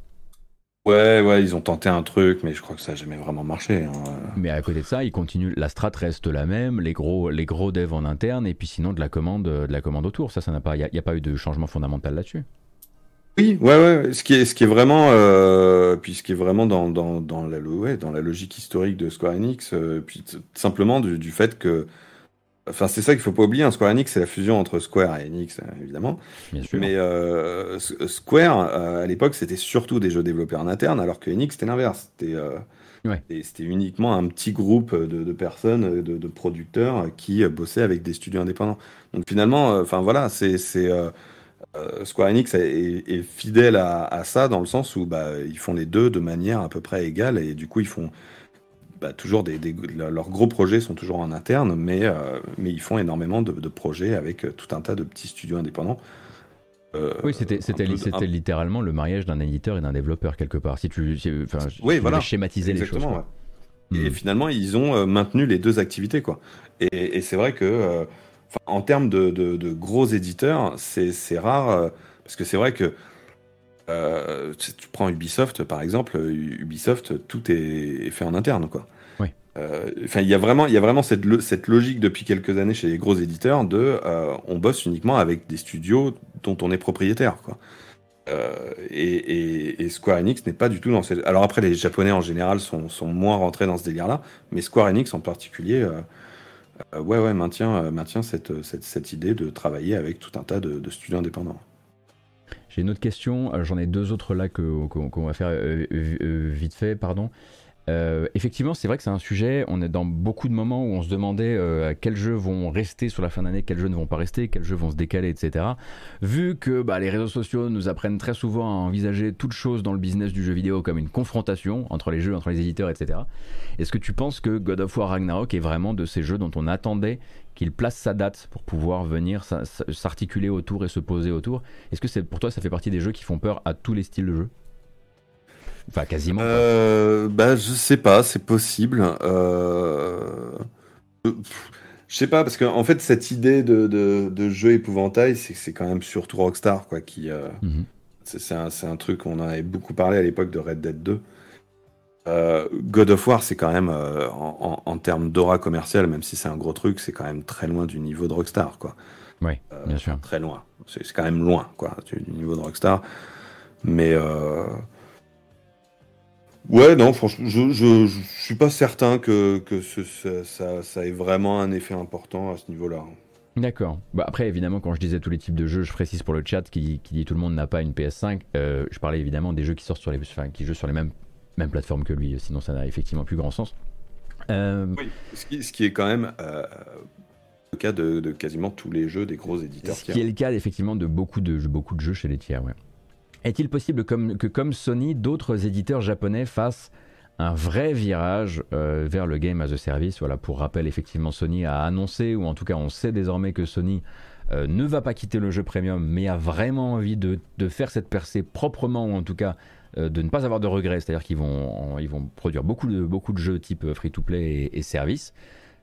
Ouais, ouais, ils ont tenté un truc, mais je crois que ça n'a jamais vraiment marché. Hein. Mais à côté de ça, ils continuent. La strat reste la même, les gros, les gros devs en interne, et puis sinon de la commande, de la commande autour. Ça, ça n'a pas. Il n'y a, pas eu de changement fondamental là-dessus. Oui, ouais, ouais. Ce qui est, ce qui est vraiment, euh, puis ce qui est vraiment dans, dans, dans la, ouais, dans la logique historique de Square Enix, euh, puis simplement du, du, fait que Enfin, c'est ça qu'il faut pas oublier. Hein. Square Enix, c'est la fusion entre Square et Enix, euh, évidemment. Bien sûr. Mais euh, Square, à l'époque, c'était surtout des jeux développés en interne, alors que Enix, c'était l'inverse. C'était ouais. uniquement un petit groupe de, de personnes, de, de, producteurs qui bossaient avec des studios indépendants. Donc finalement, enfin voilà, c'est Square Enix est, est fidèle à, à, ça dans le sens où bah, ils font les deux de manière à peu près égale et du coup ils font bah, toujours des, leurs gros projets sont toujours en interne, mais, euh, mais ils font énormément de, projets avec euh, tout un tas de petits studios indépendants. Euh, oui, c'était littéralement le mariage d'un éditeur et d'un développeur quelque part. Si tu, enfin, oui, voilà. schématiser les choses. Et hmm. finalement, ils ont maintenu les deux activités, quoi. Et, c'est vrai que, en termes de, de, gros éditeurs, c'est rare parce que c'est vrai que euh, tu prends Ubisoft par exemple, Ubisoft tout est, fait en interne quoi. Oui. Euh, enfin, il y a vraiment, il y a vraiment cette, cette, logique depuis quelques années chez les gros éditeurs de, euh, on bosse uniquement avec des studios dont on est propriétaire quoi. Et, et, Square Enix n'est pas du tout dans cette. Alors après, les Japonais en général sont, sont moins rentrés dans ce délire-là, mais Square Enix en particulier, ouais, ouais, maintient, maintient cette, cette, cette, idée de travailler avec tout un tas de, de studios indépendants. J'ai une autre question, euh, j'en ai deux autres là qu'on va faire euh, euh, vite fait, pardon. Effectivement, c'est vrai que c'est un sujet. On est dans beaucoup de moments où on se demandait quels jeux vont rester sur la fin d'année, quels jeux ne vont pas rester, quels jeux vont se décaler, etc. Vu que bah, les réseaux sociaux nous apprennent très souvent à envisager toute chose dans le business du jeu vidéo comme une confrontation entre les jeux, entre les éditeurs, etc. Est-ce que tu penses que God of War Ragnarok est vraiment de ces jeux dont on attendait qu'il place sa date pour pouvoir venir s'articuler autour et se poser autour? Est-ce que c'est pour toi ça fait partie des jeux qui font peur à tous les styles de jeu? Enfin quasiment. Euh, bah je sais pas, c'est possible. Euh... Je sais pas parce qu'en en fait cette idée de, de, jeu épouvantail, c'est quand même surtout Rockstar quoi qui. Euh... Mm-hmm. C'est un, un, truc on en avait beaucoup parlé à l'époque de Red Dead 2. Euh, God of War, c'est quand même, euh, en, termes d'aura commerciale, même si c'est un gros truc, c'est quand même très loin du niveau de Rockstar, quoi. Oui, bien sûr. Très loin. C'est quand même loin, quoi, du niveau de Rockstar. Mais ouais, non, franchement, je, je, suis pas certain que, que ça, ça, ait vraiment un effet important à ce niveau-là. D'accord. Bah après, évidemment, quand je disais tous les types de jeux, je précise pour le chat qui, qui dit tout le monde n'a pas une PS5. je parlais évidemment des jeux qui sortent sur les, enfin, qui jouent sur les mêmes même plateforme que lui, sinon ça n'a effectivement plus grand sens. Euh, oui, ce qui, est quand même euh, le cas de, quasiment tous les jeux des gros éditeurs. Ce qui est le cas effectivement de beaucoup de, beaucoup de jeux chez les tiers, ouais. Est-il possible que comme Sony, d'autres éditeurs japonais fassent un vrai virage euh, vers le game as a service? Voilà, pour rappel, effectivement, Sony a annoncé, ou en tout cas on sait désormais que Sony ne va pas quitter le jeu premium, mais a vraiment envie de, faire cette percée proprement, ou en tout cas euh, de ne pas avoir de regrets, c'est-à-dire qu'ils vont, produire beaucoup de, beaucoup de jeux type free-to-play et, service.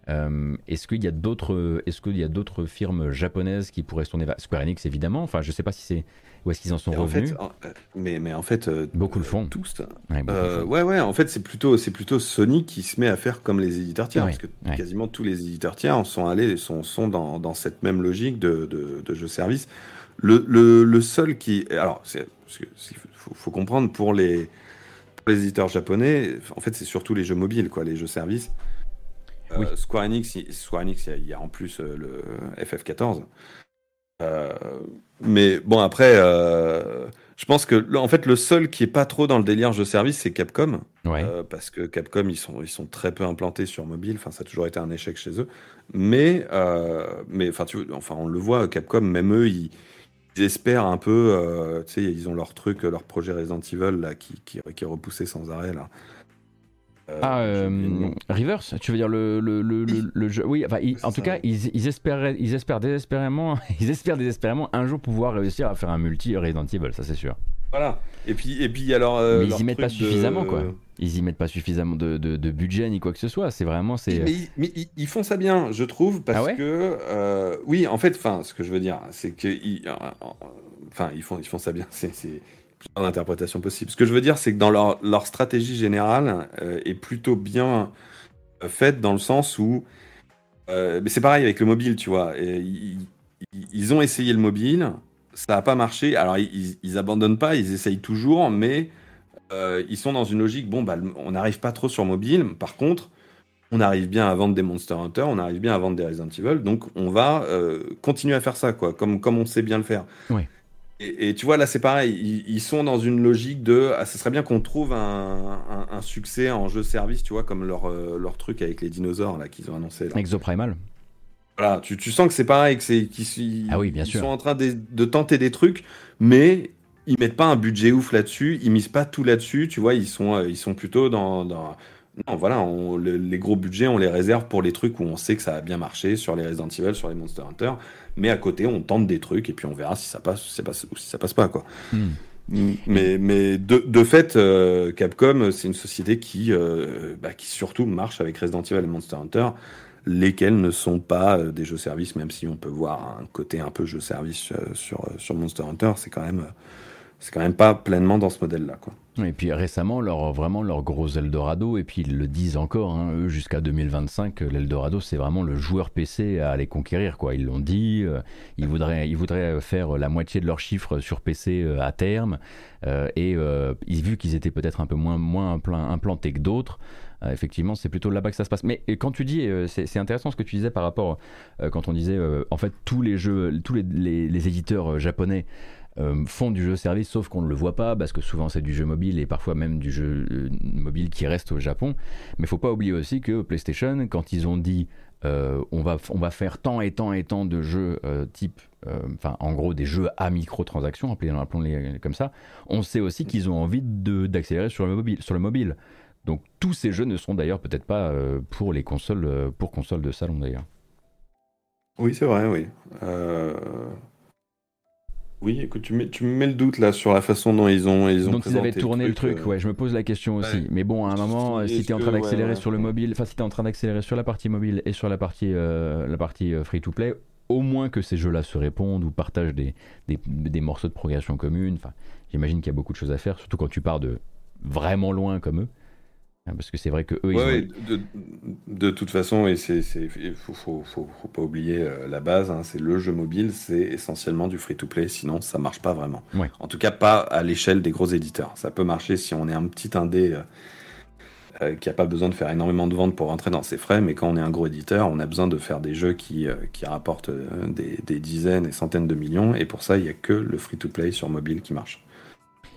Euh, est-ce qu'il y a d'autres, est-ce qu'il y a d'autres firmes japonaises qui pourraient se tourner vers Square Enix évidemment. Enfin, je sais pas si c'est où est-ce qu'ils en sont revenus. Euh, mais, mais en fait, beaucoup le font. Tous. Ouais, ouais, ouais, En fait, c'est plutôt, c'est plutôt Sony qui se met à faire comme les éditeurs tiers, parce que quasiment tous les éditeurs tiers sont allés, sont, sont dans, dans cette même logique de, de, de jeu-service. Le, le, le, seul qui, alors, c'est, faut, faut comprendre pour les, les, éditeurs japonais, en fait, c'est surtout les jeux mobiles, quoi, les jeux services. Euh, Square Enix, Square Enix, il y, a en plus euh, le FF14. Euh, mais bon, après, je pense que en fait, le seul qui est pas trop dans le délire jeu service, c'est Capcom. parce que Capcom, ils sont, ils sont très peu implantés sur mobile. Enfin, ça a toujours été un échec chez eux. Mais, mais enfin, tu, enfin, on le voit, Capcom, même eux, ils ils espèrent un peu, euh, tu sais, ils ont leur truc, leur projet Resident Evil là, qui, qui, qui est repoussé sans arrêt là. Euh, ah, euh, Reverse, tu veux dire le, le, le, le jeu Oui, enfin, en tout cas, ils, ils, espèrent, ils espèrent désespérément, ils espèrent désespérément un jour pouvoir réussir à faire un multi Resident Evil, ça c'est sûr. Voilà. Et puis, et puis alors. mais ils y mettent pas suffisamment, quoi ils y mettent pas suffisamment de, de, budget ni quoi que ce soit. C'est vraiment c'est. Mais, ils, font ça bien, je trouve, parce ah que euh, oui, en fait, enfin, ce que je veux dire, c'est que enfin, ils font, ils font ça bien. C'est plusieurs interprétations possibles. Ce que je veux dire, c'est que dans leur, leur stratégie générale est plutôt bien faite dans le sens où mais c'est pareil avec le mobile, tu vois. ils, ont essayé le mobile, ça n'a pas marché. Alors, ils, ils, abandonnent pas, ils essayent toujours, mais euh, ils sont dans une logique bon, bah, on n'arrive pas trop sur mobile. Par contre, on arrive bien à vendre des Monster Hunter, on arrive bien à vendre des Resident Evil, donc on va euh, continuer à faire ça, quoi, comme, comme on sait bien le faire. Et, tu vois, là, c'est pareil. Ils, sont dans une logique de. Ah, ce serait bien qu'on trouve un, succès en jeu-service, tu vois, comme leur, euh, leur truc avec les dinosaures là qu'ils ont annoncé. Là. Exoprimal. Voilà, tu, tu, sens que c'est pareil, que c'est qu'ils ah oui, bien sont en train de, de, tenter des trucs, mais ils mettent pas un budget ouf là-dessus, ils misent pas tout là-dessus, tu vois, ils sont, euh, ils sont plutôt dans, dans... non, voilà, on, les gros budgets, on les réserve pour les trucs où on sait que ça a bien marché, sur les Resident Evil, sur les Monster Hunter, mais à côté, on tente des trucs et puis on verra si ça passe, si ça passe ou si ça passe pas, quoi. Hmm. Mais, mais de, de fait, euh, Capcom, c'est une société qui, euh, bah, qui surtout marche avec Resident Evil et Monster Hunter lesquels ne sont pas euh, des jeux services, même si on peut voir un côté un peu jeu service sur, sur Monster Hunter, c'est quand même c'est quand même pas pleinement dans ce modèle-là. Quoi. Et puis récemment, leur, vraiment leur gros Eldorado, et puis ils le disent encore, hein, eux jusqu'à 2025, l'Eldorado c'est vraiment le joueur PC à aller conquérir. Quoi. Ils l'ont dit, ils, voudraient, ils voudraient faire la moitié de leurs chiffres sur PC à terme, et vu qu'ils étaient peut-être un peu moins, moins implantés que d'autres, euh, effectivement, c'est plutôt là-bas que ça se passe. Mais quand tu dis, euh, c'est intéressant ce que tu disais par rapport, euh, quand on disait, en fait, tous les jeux, tous les, éditeurs japonais font du jeu service, sauf qu'on ne le voit pas, parce que souvent c'est du jeu mobile et parfois même du jeu mobile qui reste au Japon. Mais il faut pas oublier aussi que PlayStation, quand ils ont dit on, va, on va faire tant et tant et tant de jeux type, enfin en gros des jeux à microtransactions, appelons-les comme ça, on sait aussi qu'ils ont envie d'accélérer sur le mobile. Donc tous ces jeux ne seront d'ailleurs peut-être pas euh, pour les consoles, euh, pour consoles de salon d'ailleurs. Oui, c'est vrai, oui. Euh, oui, écoute, tu mets, tu mets le doute là sur la façon dont ils ont, ils ont Donc ils avaient tourné le truc, ouais, je me pose la question aussi. Mais bon, à un moment, si tu es en train d'accélérer sur le mobile, enfin si tu es en train d'accélérer sur la partie mobile et sur la partie, la partie free-to-play, au moins que ces jeux-là se répondent ou partagent des, des, des morceaux de progression commune. Enfin, j'imagine qu'il y a beaucoup de choses à faire, surtout quand tu pars de vraiment loin comme eux. Hein, parce que c'est vrai que eux, ils de, de, toute façon, il faut, faut, faut, faut, pas oublier euh, la base, hein, c'est le jeu mobile, c'est essentiellement du free-to-play, sinon ça marche pas vraiment. En tout cas, pas à l'échelle des gros éditeurs. Ça peut marcher si on est un petit indé euh, euh, qui a pas besoin de faire énormément de ventes pour rentrer dans ses frais, mais quand on est un gros éditeur, on a besoin de faire des jeux qui, qui rapportent des, des, dizaines et centaines de millions, et pour ça, il y a que le free-to-play sur mobile qui marche.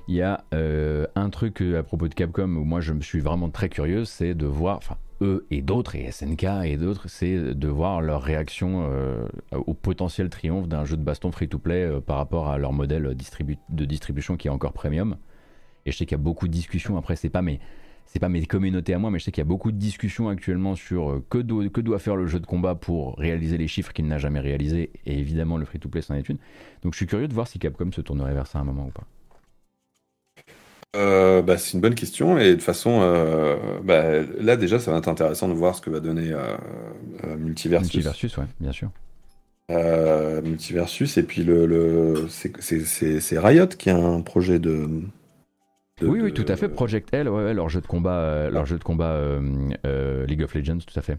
Il y a euh, un truc euh, à propos de Capcom où moi je me suis vraiment très curieux, c'est de voir, enfin eux et d'autres, et SNK et d'autres, c'est de voir leur réaction euh, au potentiel triomphe d'un jeu de baston free-to-play par rapport à leur modèle de distribution qui est encore premium. Et je sais qu'il y a beaucoup de discussions, après c'est pas mes... C'est pas mes communautés à moi, mais je sais qu'il y a beaucoup de discussions actuellement sur que, que doit faire le jeu de combat pour réaliser les chiffres qu'il n'a jamais réalisés. Et évidemment, le free-to-play, c'en est une. Donc je suis curieux de voir si Capcom se tournerait vers ça à un moment ou pas. Euh, bah, c'est une bonne question et de façon euh, bah, là déjà ça va être intéressant de voir ce que va donner euh, Multiversus. Multiversus, ouais, bien sûr. Multiversus et puis le, le c'est Riot qui a un projet de, oui, oui, tout à fait. Project L, ouais, leur jeu de combat, leur jeu de combat League of Legends, tout à fait.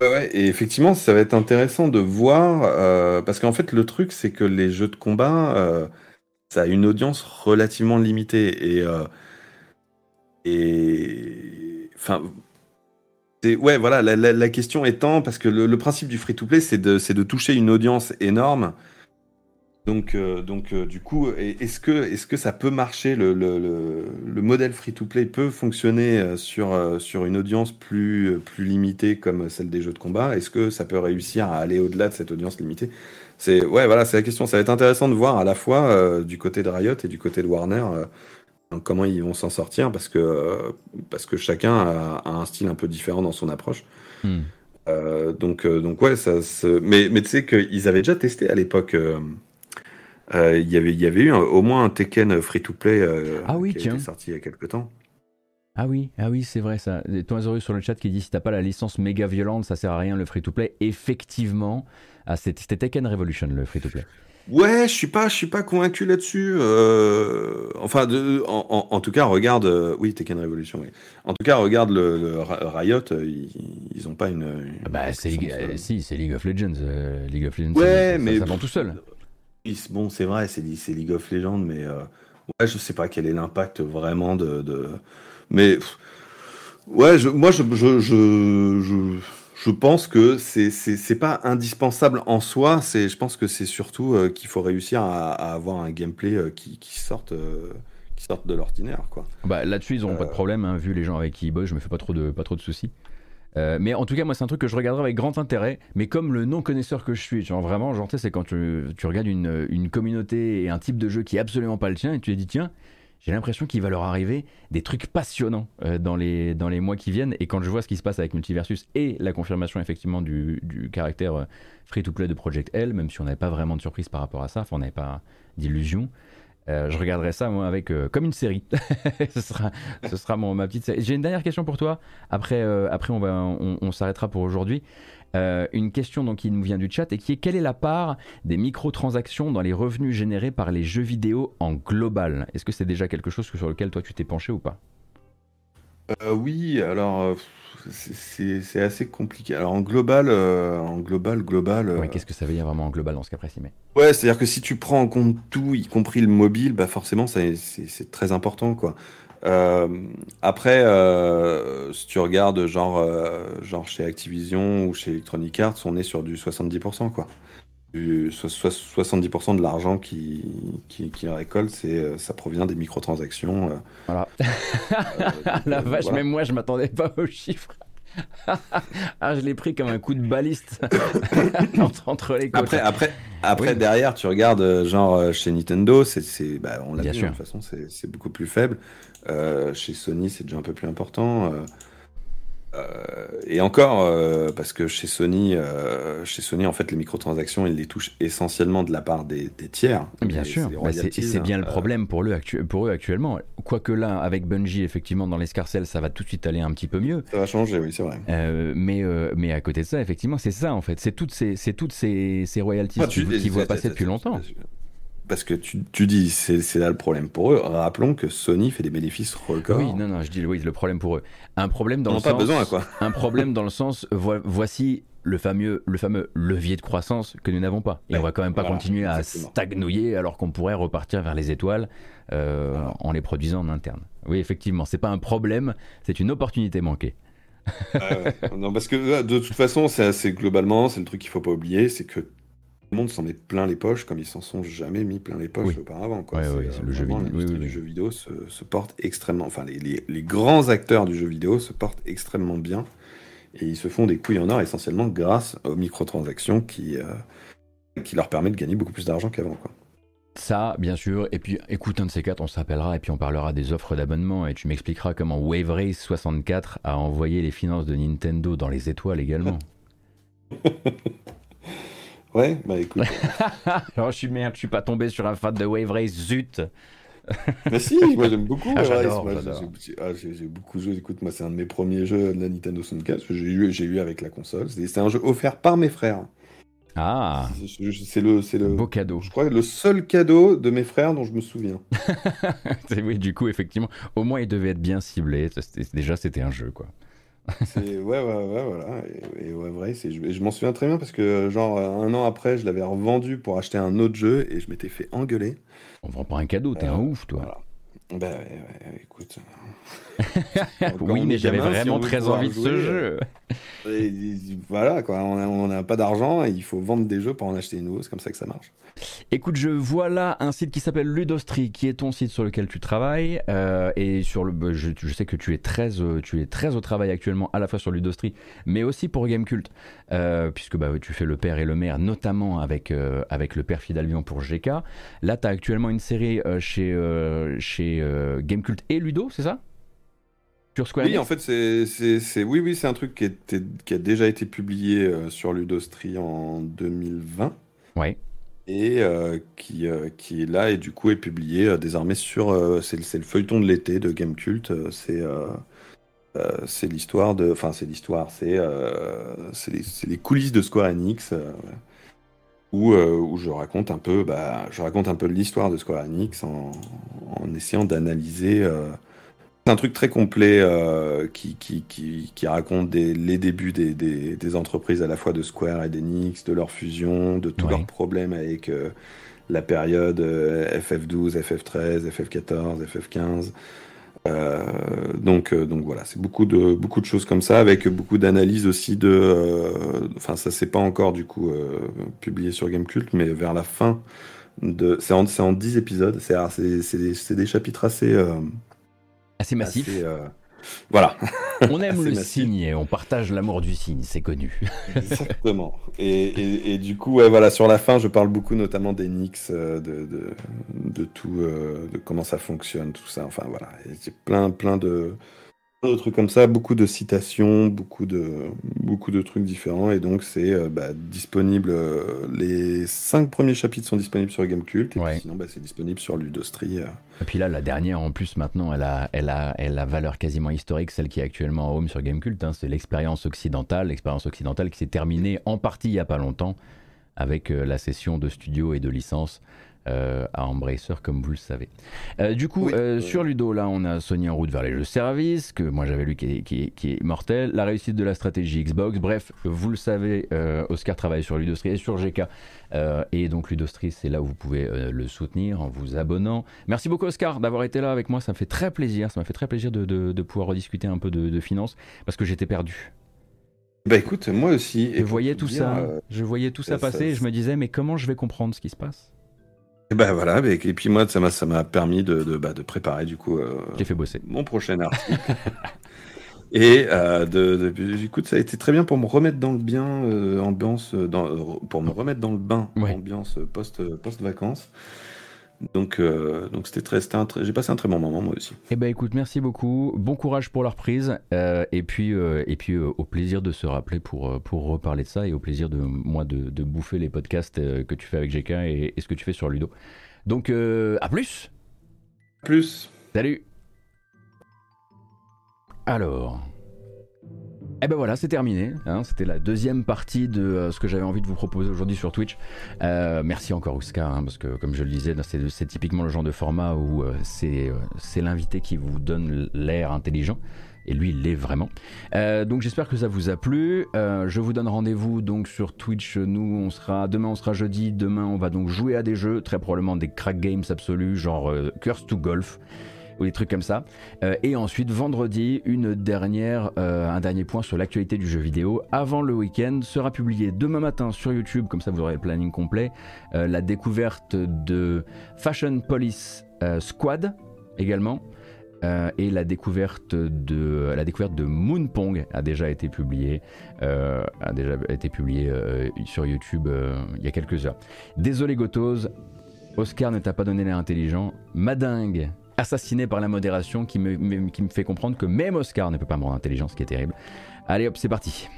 Ouais, ouais, et effectivement, ça va être intéressant de voir parce qu'en fait, le truc, c'est que les jeux de combat, ça a une audience relativement limitée et euh, et enfin ouais voilà la, question étant parce que le, principe du free to play c'est de de toucher une audience énorme. Donc euh, donc euh, du coup est-ce que est-ce que ça peut marcher le, le, le modèle free to play peut fonctionner sur sur une audience plus plus limitée comme celle des jeux de combat? Est-ce que ça peut réussir à aller au-delà de cette audience limitée? C'est ouais, voilà, c'est la question. Ça va être intéressant de voir à la fois euh, du côté de Riot et du côté de Warner euh, comment ils vont s'en sortir parce que euh, parce que chacun a, un style un peu différent dans son approche. Hmm. donc donc ouais, ça. Mais mais tu sais qu'ils avaient déjà testé à l'époque. Il y avait il y avait eu au moins un Tekken free to play ah oui, qui a été sorti il y a quelques temps. Ah oui, ah oui, c'est vrai ça. Toisorus sur le chat qui dit si t'as pas la licence méga violente, ça sert à rien le free to play. Effectivement, ah, c'était Tekken Revolution, le free-to-play. Ouais, je suis pas, je suis pas convaincu là-dessus. Euh, enfin, de, en, en, tout cas, regarde, euh, oui, Tekken Revolution. Oui. En tout cas, regarde le, Riot, euh, ils, ils ont pas une. Ah bah, c'est si, c'est League of Legends. League of Legends. Ouais, mais ça, tout seul. Bon, c'est vrai, c'est League of Legends, mais ouais, je sais pas quel est l'impact vraiment de, de... mais ouais, je, moi, je, je, je je pense que c'est pas indispensable en soi. C'est je pense que c'est surtout euh, qu'il faut réussir à, avoir un gameplay euh, qui, qui sorte euh, qui sorte de l'ordinaire quoi. Bah là-dessus ils n'auront pas de problème hein, vu les gens avec qui ils bossent. Je me fais pas trop de pas trop de soucis. mais en tout cas, moi, c'est un truc que je regarderai avec grand intérêt. Mais comme le non-connaisseur que je suis, genre vraiment, genre, c'est quand tu, tu regardes une, une, communauté et un type de jeu qui est absolument pas le tien et tu te dis, tiens, j'ai l'impression qu'il va leur arriver des trucs passionnants euh, dans, les, dans les mois qui viennent. Et quand je vois ce qui se passe avec Multiversus et la confirmation effectivement du, caractère euh, free-to-play de Project L, même si on n'avait pas vraiment de surprise par rapport à ça, on n'avait pas d'illusion, euh, je regarderai ça moi avec comme une série. ce sera, ce sera mon, ma petite série. J'ai une dernière question pour toi. Après, après on, on s'arrêtera pour aujourd'hui. Euh, une question donc, qui nous vient du chat et qui est quelle est la part des microtransactions dans les revenus générés par les jeux vidéo en global? Est-ce que c'est déjà quelque chose sur lequel toi tu t'es penché ou pas? Euh, Oui, alors euh, c'est assez compliqué. Alors en global, en global, global. Qu'est-ce que ça veut dire vraiment en global dans ce cas précis mais... Ouais, c'est-à-dire que si tu prends en compte tout, y compris le mobile, bah forcément c'est très important quoi. Euh, après, euh, si tu regardes genre, euh, genre chez Activision ou chez Electronic Arts, on est sur du 70%, quoi. 70% de l'argent qui, qui, qui récolte, c'est, ça provient des microtransactions. voilà. La vache, même moi, je m'attendais pas aux chiffres. ah, je l'ai pris comme un coup de baliste entre, les côtes. Après, après, après derrière, tu regardes genre chez Nintendo, c'est, bah, on l'a vu, de toute façon, c'est beaucoup plus faible. Euh, chez Sony, c'est déjà un peu plus important. Euh, euh, et encore, parce que chez Sony, chez Sony, en fait, les microtransactions, ils les touchent essentiellement de la part des, tiers. Bien sûr, bah, c'est bien le problème pour, eux pour eux actuellement. Quoique là, avec Bungie, effectivement, dans l'escarcelle, ça va tout de suite aller un petit peu mieux. Ça va changer, oui, c'est vrai. mais, mais à côté de ça, effectivement, c'est ça, en fait. C'est toutes ces, toutes ces, ces royalties ah, qui, qui voient passer depuis longtemps parce que tu, tu dis, c'est là le problème pour eux. Rappelons que Sony fait des bénéfices records. Oui, non, non, je dis oui, le problème pour eux. Un problème dans le pas sens. besoin, quoi. un problème dans le sens, voici le fameux, le fameux levier de croissance que nous n'avons pas. Et on va quand même pas continuer à stagnouiller alors qu'on pourrait repartir vers les étoiles euh, en les produisant en interne. Oui, effectivement, c'est pas un problème, c'est une opportunité manquée. Non, parce que de toute façon, c'est globalement, c'est le truc qu'il faut pas oublier, c'est que le monde s'en met plein les poches comme ils s'en sont jamais mis plein les poches auparavant. Quoi. le jeu vidéo, le jeu vidéo se, porte extrêmement. Enfin, les, grands acteurs du jeu vidéo se portent extrêmement bien et ils se font des couilles en or essentiellement grâce aux microtransactions qui, euh, qui leur permettent de gagner beaucoup plus d'argent qu'avant. Quoi. Ça, bien sûr. Et puis, écoute, un de ces quatre, on s'appellera et puis on parlera des offres d'abonnement et tu m'expliqueras comment Wave Race 64 a envoyé les finances de Nintendo dans les étoiles également. Ouais, bah écoute. Alors je suis merde, je suis pas tombé sur un fan de Wave Race, zut. Mais si, moi j'aime beaucoup ah, Wave Race. Ah, j'ai beaucoup joué. Écoute, moi c'est un de mes premiers jeux de la Nintendo 64. J'ai eu, j'ai eu avec la console. C'est un jeu offert par mes frères. Ah. C'est le, c'est le beau cadeau. Je crois le seul cadeau de mes frères dont je me souviens. oui, du coup, effectivement, au moins il devait être bien ciblé. Déjà, c'était un jeu, quoi ouais, ouais, ouais, voilà. Et, ouais, vrai, c'est, je, je m'en souviens très bien parce que, genre, un an après, je l'avais revendu pour acheter un autre jeu et je m'étais fait engueuler. On vend pas un cadeau, t'es un euh, ouf, toi. Voilà. Ben ouais, ouais, écoute. Oui, mais j'avais vraiment très envie de ce jeu. voilà, quoi. On n'a pas d'argent et il faut vendre des jeux pour en acheter de nouveaux. C'est comme ça que ça marche. Écoute, je vois là un site qui s'appelle Ludostri, qui est ton site sur lequel tu travailles. Euh, et sur le, bah, je, sais que tu es, très, euh, tu es très au travail actuellement, à la fois sur Ludostri, mais aussi pour Gamecult, euh, puisque bah, tu fais le père et le maire, notamment avec, avec le père Fidalvion pour GK. Là, tu as actuellement une série chez, chez Gamecult et Ludo, c'est ça? Sur Square Oui, en fait, c'est, oui, oui, c'est un truc qui, était, qui, a déjà été publié sur Ludostri en 2020. Ouais et euh, qui, euh, qui est là et du coup est publié euh, désormais sur c'est le feuilleton de l'été de Gamecult c'est c'est l'histoire de enfin c'est l'histoire c'est c'est les, les, coulisses de Square Enix où, où je raconte un peu, bah, je raconte un peu l'histoire de Square Enix en, en essayant d'analyser c'est un truc très complet euh, qui, qui, qui, qui, raconte des, les débuts des, des, des, entreprises à la fois de Square et d'Enix, de leur fusion, de tous leurs problèmes avec euh, la période FF12, FF13, FF14, FF15. Euh, donc, donc voilà, c'est beaucoup de, beaucoup de choses comme ça, avec beaucoup d'analyses aussi de. Euh, enfin, ça c'est pas encore du coup publié sur Gamecult, mais vers la fin de. C'est en, en 10 épisodes, c'est des chapitres assez Assez massif. Euh, voilà. On aime le signe et on partage l'amour du signe, c'est connu. Exactement. Et, du coup, ouais, voilà, sur la fin, je parle beaucoup notamment des Nix, euh, de, de, tout, euh, de comment ça fonctionne, tout ça. Enfin voilà, c'est plein, plein de, de trucs comme ça, beaucoup de citations, beaucoup de, beaucoup de trucs différents. Et donc, c'est euh, bah, disponible. Euh, les cinq premiers chapitres sont disponibles sur Gamecult. Et sinon, bah, c'est disponible sur Ludostri. Euh. Et puis là, la dernière, en plus, maintenant, elle a, elle a, elle a valeur quasiment historique, celle qui est actuellement en home sur Gamecult. Hein. c'est l'expérience occidentale. L'expérience occidentale qui s'est terminée en partie il n'y a pas longtemps avec la session de studio et de licence euh, à Embracer, comme vous le savez. Euh, du coup, euh, sur Ludo, là, on a Sony en route vers les jeux services, que moi j'avais lu qui est, mortel. La réussite de la stratégie Xbox. Bref, vous le savez, Oscar travaille sur Ludostri et sur GK. et donc Ludostri, c'est là où vous pouvez le soutenir en vous abonnant. Merci beaucoup Oscar d'avoir été là avec moi, ça me fait très plaisir, ça m'a fait très plaisir de, pouvoir rediscuter un peu de, finances, parce que j'étais perdu. Bah écoute, moi aussi. Je voyais tout ça, je voyais tout ça, passer et je me disais, mais comment je vais comprendre ce qui se passe? Et ben voilà, et puis moi, ça m'a, ça m'a permis de, de, bah, de, préparer du coup euh, fait bosser. mon prochain article. et euh, de, de, écoute, ça a été très bien pour me remettre dans le bien, euh, ambiance, dans, pour me remettre dans le bain, ambiance post, post-vacances. Donc, euh, donc c'était très, j'ai passé un très bon moment moi aussi. Eh ben écoute, merci beaucoup, bon courage pour la reprise, euh, et puis, euh, et puis au plaisir de se rappeler pour, pour reparler de ça, et au plaisir de moi de, de bouffer les podcasts que tu fais avec GK et, et, ce que tu fais sur Ludo. Donc à plus. Plus. Salut. Alors. Et eh ben voilà, c'est terminé. Hein. C'était la deuxième partie de euh, ce que j'avais envie de vous proposer aujourd'hui sur Twitch. Euh, merci encore Oscar, hein, parce que comme je le disais, c'est typiquement le genre de format où euh, c'est l'invité qui vous donne l'air intelligent. Et lui, il l'est vraiment. donc j'espère que ça vous a plu. je vous donne rendez-vous donc sur Twitch. Nous, on sera demain, on sera jeudi. Demain, on va donc jouer à des jeux, très probablement des crack games absolus, genre Curse to Golf ou des trucs comme ça. Euh, et ensuite, vendredi, une dernière, euh, un dernier point sur l'actualité du jeu vidéo. Avant le week-end, sera publié demain matin sur YouTube, comme ça vous aurez le planning complet, euh, la découverte de Fashion Police Squad également. et la découverte de la découverte de Moonpong a déjà été publiée a déjà été publiée sur YouTube il y a quelques heures. Désolé Gotos, Oscar ne t'a pas donné l'air intelligent. Madingue assassiné par la modération qui me, qui me fait comprendre que même Oscar ne peut pas me rendre intelligent, ce qui est terrible. Allez hop, c'est parti.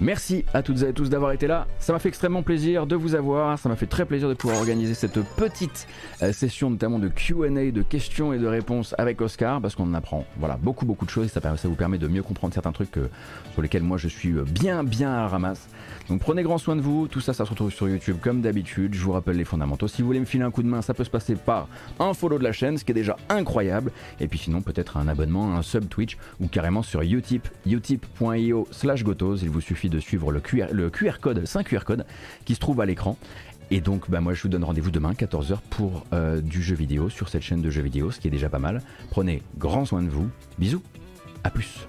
Merci à toutes et à tous d'avoir été là. Ça m'a fait extrêmement plaisir de vous avoir. Ça m'a fait très plaisir de pouvoir organiser cette petite euh, session, notamment de QA, de questions et de réponses avec Oscar, parce qu'on en apprend voilà, beaucoup, beaucoup de choses. Ça, vous permet de mieux comprendre certains trucs euh, sur lesquels moi je suis euh, bien, bien à ramasse. Donc prenez grand soin de vous, tout ça ça se retrouve sur YouTube comme d'habitude, je vous rappelle les fondamentaux. Si vous voulez me filer un coup de main, ça peut se passer par un follow de la chaîne, ce qui est déjà incroyable, et puis sinon peut-être un abonnement, un sub Twitch, ou carrément sur utip, utip.io slash gotos, il vous suffit de suivre le QR, code, 5 QR code qui se trouve à l'écran. Et donc, bah, moi, je vous donne rendez-vous demain, 14h, pour euh, du jeu vidéo sur cette chaîne de jeux vidéo, ce qui est déjà pas mal. Prenez grand soin de vous. Bisous. À plus.